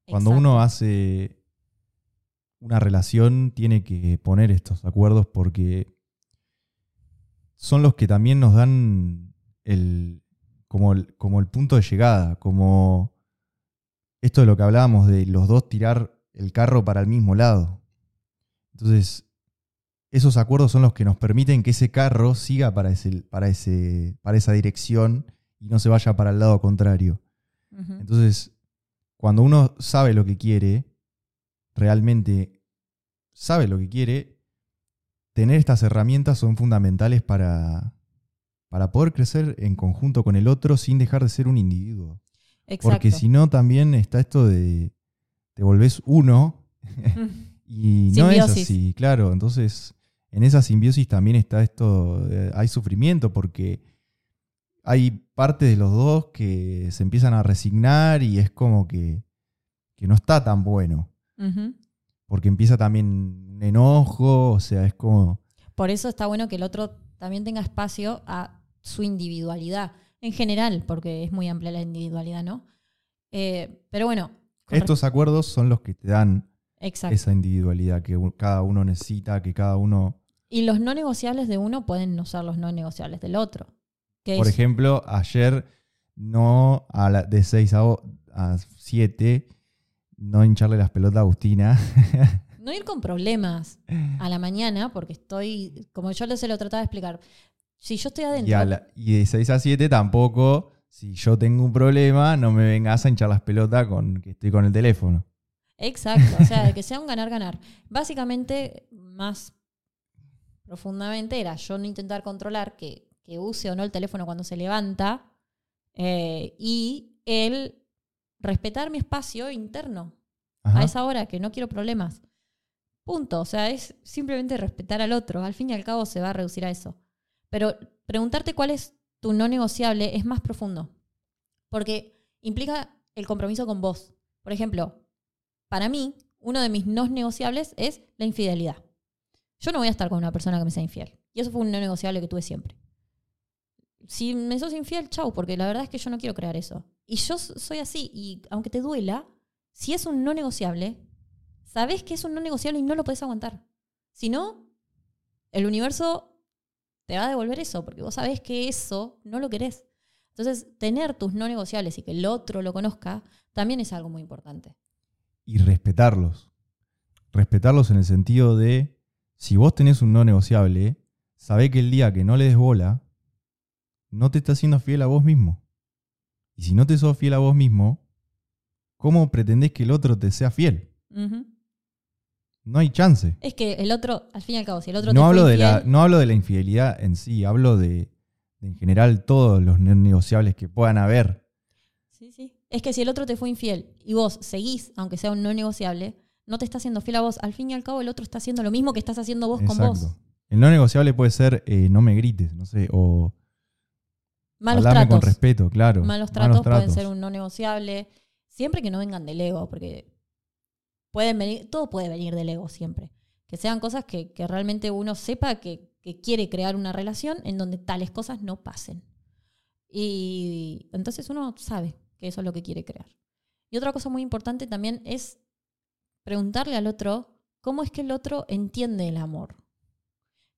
Cuando uno hace una relación, tiene que poner estos acuerdos porque son los que también nos dan el, como, el, como el punto de llegada, como esto de lo que hablábamos de los dos tirar el carro para el mismo lado. Entonces, esos acuerdos son los que nos permiten que ese carro siga para, ese, para, ese, para esa dirección y no se vaya para el lado contrario. Entonces, cuando uno sabe lo que quiere, realmente sabe lo que quiere, tener estas herramientas son fundamentales para, para poder crecer en conjunto con el otro sin dejar de ser un individuo. Exacto. Porque si no, también está esto de te volvés uno *laughs* *laughs* y no es así, claro. Entonces, en esa simbiosis también está esto, hay sufrimiento porque hay parte de los dos que se empiezan a resignar y es como que, que no está tan bueno. Porque empieza también un enojo, o sea, es como... Por eso está bueno que el otro también tenga espacio a su individualidad. En general, porque es muy amplia la individualidad, ¿no? Eh, pero bueno. Estos acuerdos son los que te dan Exacto. esa individualidad que cada uno necesita, que cada uno... Y los no negociables de uno pueden no ser los no negociables del otro. Por es- ejemplo, ayer no a la, de 6 a, a 7, no hincharle las pelotas a Agustina. *laughs* no ir con problemas a la mañana, porque estoy, como yo se lo trataba de explicar, Si yo estoy Y, adentro, a la- y de 6 a 7 tampoco, si yo tengo un problema, no me vengas a hinchar las pelotas con que estoy con el teléfono. Exacto, o sea, de que sea un ganar-ganar. Básicamente, más profundamente, era yo no intentar controlar que, que use o no el teléfono cuando se levanta eh, y el respetar mi espacio interno Ajá. a esa hora, que no quiero problemas. Punto. O sea, es simplemente respetar al otro. Al fin y al cabo se va a reducir a eso. Pero preguntarte cuál es tu no negociable es más profundo. Porque implica el compromiso con vos. Por ejemplo, para mí, uno de mis no negociables es la infidelidad. Yo no voy a estar con una persona que me sea infiel. Y eso fue un no negociable que tuve siempre. Si me sos infiel, chau, porque la verdad es que yo no quiero crear eso. Y yo soy así, y aunque te duela, si es un no negociable, sabes que es un no negociable y no lo puedes aguantar. Si no, el universo te va a devolver eso, porque vos sabés que eso no lo querés. Entonces, tener tus no negociables y que el otro lo conozca, también es algo muy importante. y respetarlos. Respetarlos en el sentido de, si vos tenés un no negociable, sabé que el día que no le des bola, no te estás siendo fiel a vos mismo. Y si no te sos fiel a vos mismo, ¿cómo pretendés que el otro te sea fiel? No hay chance. Es que el otro, al fin y al cabo, si el otro No te hablo, fue de la, no hablo de la infidelidad en sí, hablo de, de en general todos los no negociables que puedan haber. Sí, sí. Es que si el otro te fue infiel y vos seguís, aunque sea un no negociable, no te está haciendo fiel a vos. Al fin y al cabo, el otro está haciendo lo mismo que estás haciendo vos con vos. El no negociable puede ser eh, no me grites, no sé, o Malos hablarme con tratos. respeto, claro. Malos tratos pueden ser un no negociable. Siempre que no vengan del ego, porque pueden venir, todo puede venir del ego siempre. Que sean cosas que, que realmente uno sepa que, que quiere crear una relación en donde tales cosas no pasen. Y entonces uno sabe que eso es lo que quiere crear. Y otra cosa muy importante también es preguntarle al otro cómo es que el otro entiende el amor.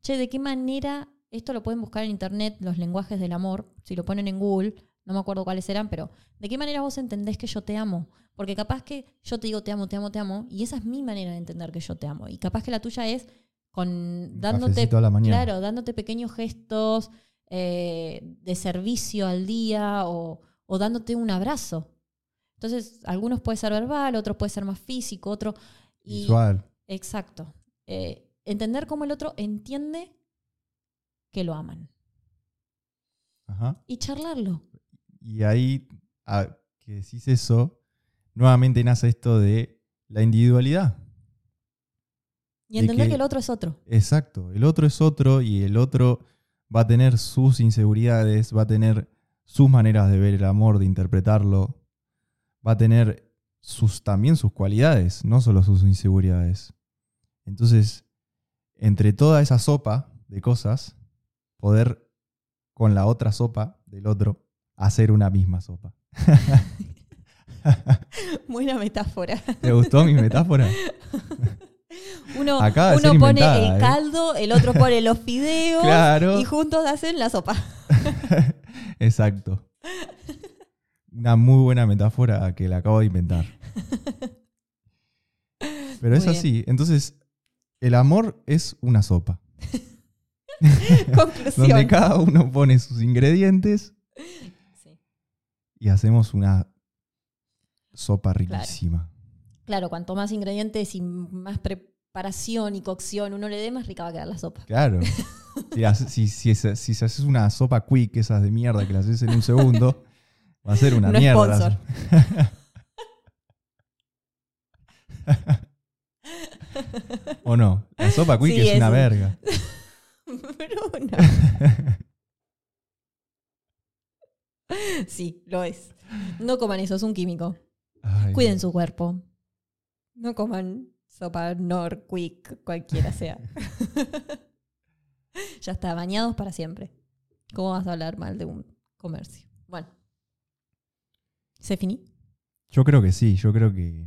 Che, ¿de qué manera? Esto lo pueden buscar en internet, los lenguajes del amor, si lo ponen en Google, no me acuerdo cuáles eran, pero ¿de qué manera vos entendés que yo te amo? Porque capaz que yo te digo te amo, te amo, te amo, y esa es mi manera de entender que yo te amo. Y capaz que la tuya es con dándote, cafecito a la mañana. claro, dándote pequeños gestos eh, de servicio al día o, o dándote un abrazo. Entonces, algunos puede ser verbal, otros puede ser más físico, otro. Y, Visual. Exacto. Eh, entender cómo el otro entiende que lo aman. Ajá. Y charlarlo. Y ahí a- que decís eso, nuevamente nace esto de la individualidad. Y De entender que- que el otro es otro. Exacto, el otro es otro y el otro va a tener sus inseguridades, va a tener sus maneras de ver el amor, de interpretarlo, va a tener sus, también sus cualidades, no solo sus inseguridades. Entonces, entre toda esa sopa de cosas, poder con la otra sopa del otro hacer una misma sopa. *laughs* Buena metáfora. ¿Te gustó mi metáfora? *laughs* Uno, uno pone el ¿eh? caldo, el otro pone los fideos *laughs* Claro. y juntos hacen la sopa. Exacto. Una muy buena metáfora que la acabo de inventar. *laughs* Pero es bien. así. Entonces, el amor es una sopa. *laughs* *laughs* Conclusión. Donde cada uno pone sus ingredientes Sí. y hacemos una sopa riquísima. Claro, cuanto más ingredientes y más preparación y cocción uno le dé, más rica va a quedar la sopa. Claro. Si, si, si, si se haces una sopa quick, esas de mierda que las haces en un segundo, va a ser una No mierda. *laughs* ¿O no? La sopa quick Sí, es una un- verga. *laughs* Bruno. Sí, lo es. No coman eso, es un químico. Ay, Cuiden su cuerpo. No coman sopa Nor, Quick, cualquiera sea. *laughs* ya está, bañados para siempre. ¿Cómo vas a hablar mal de un comercio? Bueno. ¿Se finí? Yo creo que sí, yo creo que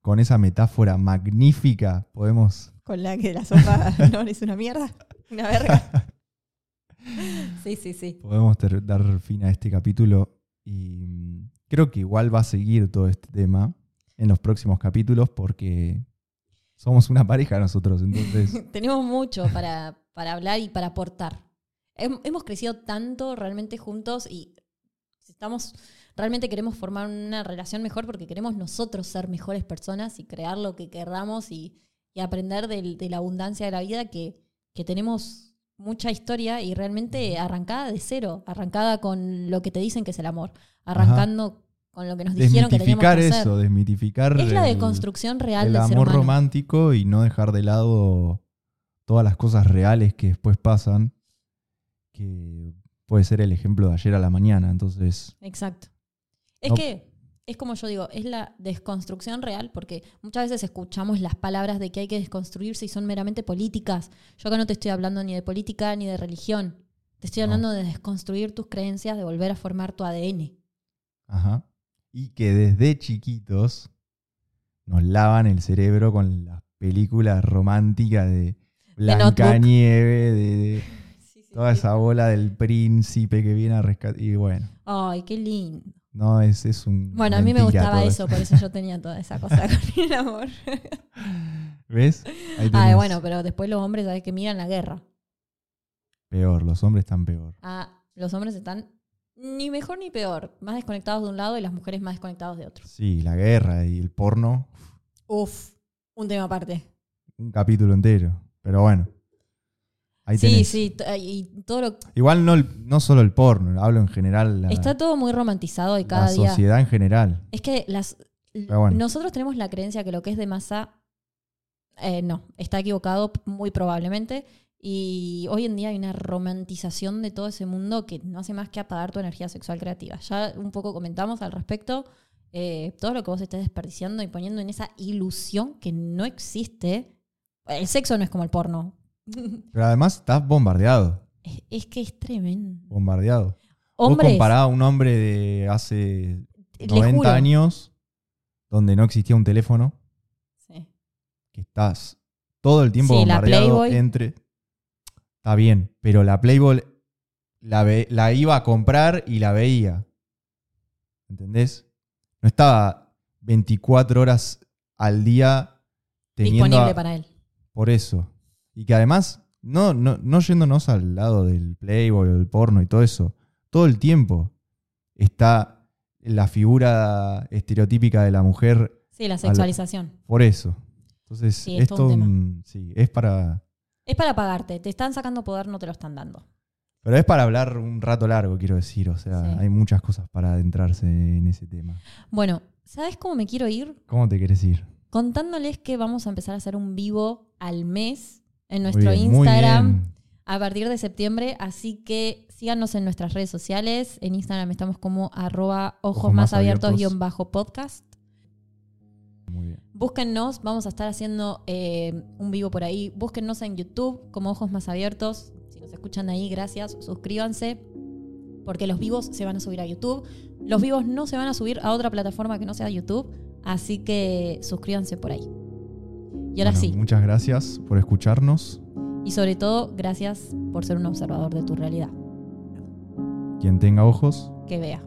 con esa metáfora magnífica podemos... Con la que la sopa *laughs* Nor es una mierda. Una verga. *laughs* Sí, sí, sí. podemos dar fin a este capítulo y mm, creo que igual va a seguir todo este tema en los próximos capítulos porque somos una pareja nosotros, entonces *laughs* Tenemos mucho para, para hablar y para aportar. hem- hemos crecido tanto realmente juntos y estamos, realmente queremos formar una relación mejor porque queremos nosotros ser mejores personas y crear lo que queramos y, y aprender del- de la abundancia de la vida que, que tenemos mucha historia y realmente arrancada de cero, arrancada con lo que te dicen que es el amor, arrancando con lo que nos dijeron que teníamos que Desmitificar eso, desmitificar Es la el- deconstrucción real el del ser amor humano. romántico y no dejar de lado todas las cosas reales que después pasan, que puede ser el ejemplo de ayer a la mañana. Entonces, Exacto. Es No. que es como yo digo, es la desconstrucción real, porque muchas veces escuchamos las palabras de que hay que desconstruirse y son meramente políticas. Yo acá no te estoy hablando ni de política ni de religión. Te estoy No. hablando de desconstruir tus creencias, de volver a formar tu ADN. ajá. Y que desde chiquitos nos lavan el cerebro con las películas románticas de de, de *laughs* toda esa bola del príncipe que viene a rescatar. Y bueno, Ay, qué lindo. No, es, es un. Bueno, a mí me gustaba eso, por eso yo tenía toda esa cosa *laughs* con el amor. ¿Ves? Tenés. bueno, pero después los hombres, ¿sabes que Miran la guerra. Peor, los hombres están peor. Ah, los hombres están ni mejor ni peor, más desconectados de un lado y las mujeres más desconectadas de otro. Sí, la guerra y el porno, Uf, un tema aparte. un capítulo entero. Pero bueno. Ahí sí, tenés. sí, t- y todo lo, Igual no, no solo el porno, hablo en general. La, está todo muy romantizado y la cada día. sociedad en general. Es que las Pero bueno. nosotros tenemos la creencia que lo que es de masa eh, no, está equivocado muy probablemente. Y hoy en día hay una romantización de todo ese mundo que no hace más que apagar tu energía sexual creativa. Ya un poco comentamos al respecto. eh, todo lo que vos estés desperdiciando y poniendo en esa ilusión que no existe. El sexo no es como el porno. *laughs* Pero además estás bombardeado. Es, es que es tremendo. Bombardeado. Vos Hombres, compará a un hombre de hace le 90 juro. años, donde no existía un teléfono, Sí. que estás todo el tiempo Sí, bombardeado entre. Está bien, pero la Playboy la, ve- la iba a comprar y la veía. ¿Entendés? No estaba 24 horas al día teniendo. Disponible a- para él. Por eso. Y que además, no, no, no yéndonos al lado del Playboy o del porno y todo eso, todo el tiempo está la figura estereotípica de la mujer Sí, la sexualización. por eso. Entonces, Sí, es es, un un- sí, es para. Es para pagarte. Te están sacando poder, no te lo están dando. Pero es para hablar un rato largo, quiero decir. O sea, Sí. hay muchas cosas para adentrarse en ese tema. Bueno, ¿sabes cómo me quiero ir? ¿Cómo te querés ir? Contándoles que vamos a empezar a hacer un vivo al mes en nuestro bien, Instagram a partir de septiembre. Así que síganos en nuestras redes sociales. En Instagram estamos como arroba ojos Ojos más más abiertos abiertos. guion bajo podcast. Muy bien. Búsquennos, vamos a estar haciendo eh, un vivo por ahí. Búsquennos en YouTube como Ojos Más Abiertos. Si nos escuchan ahí, gracias. Suscríbanse, porque los vivos se van a subir a YouTube. Los vivos no se van a subir a otra plataforma que no sea YouTube, así que suscríbanse por ahí. Y ahora Bueno, sí, Muchas gracias por escucharnos. y sobre todo, gracias por ser un observador de tu realidad. Quien tenga ojos, Que vea.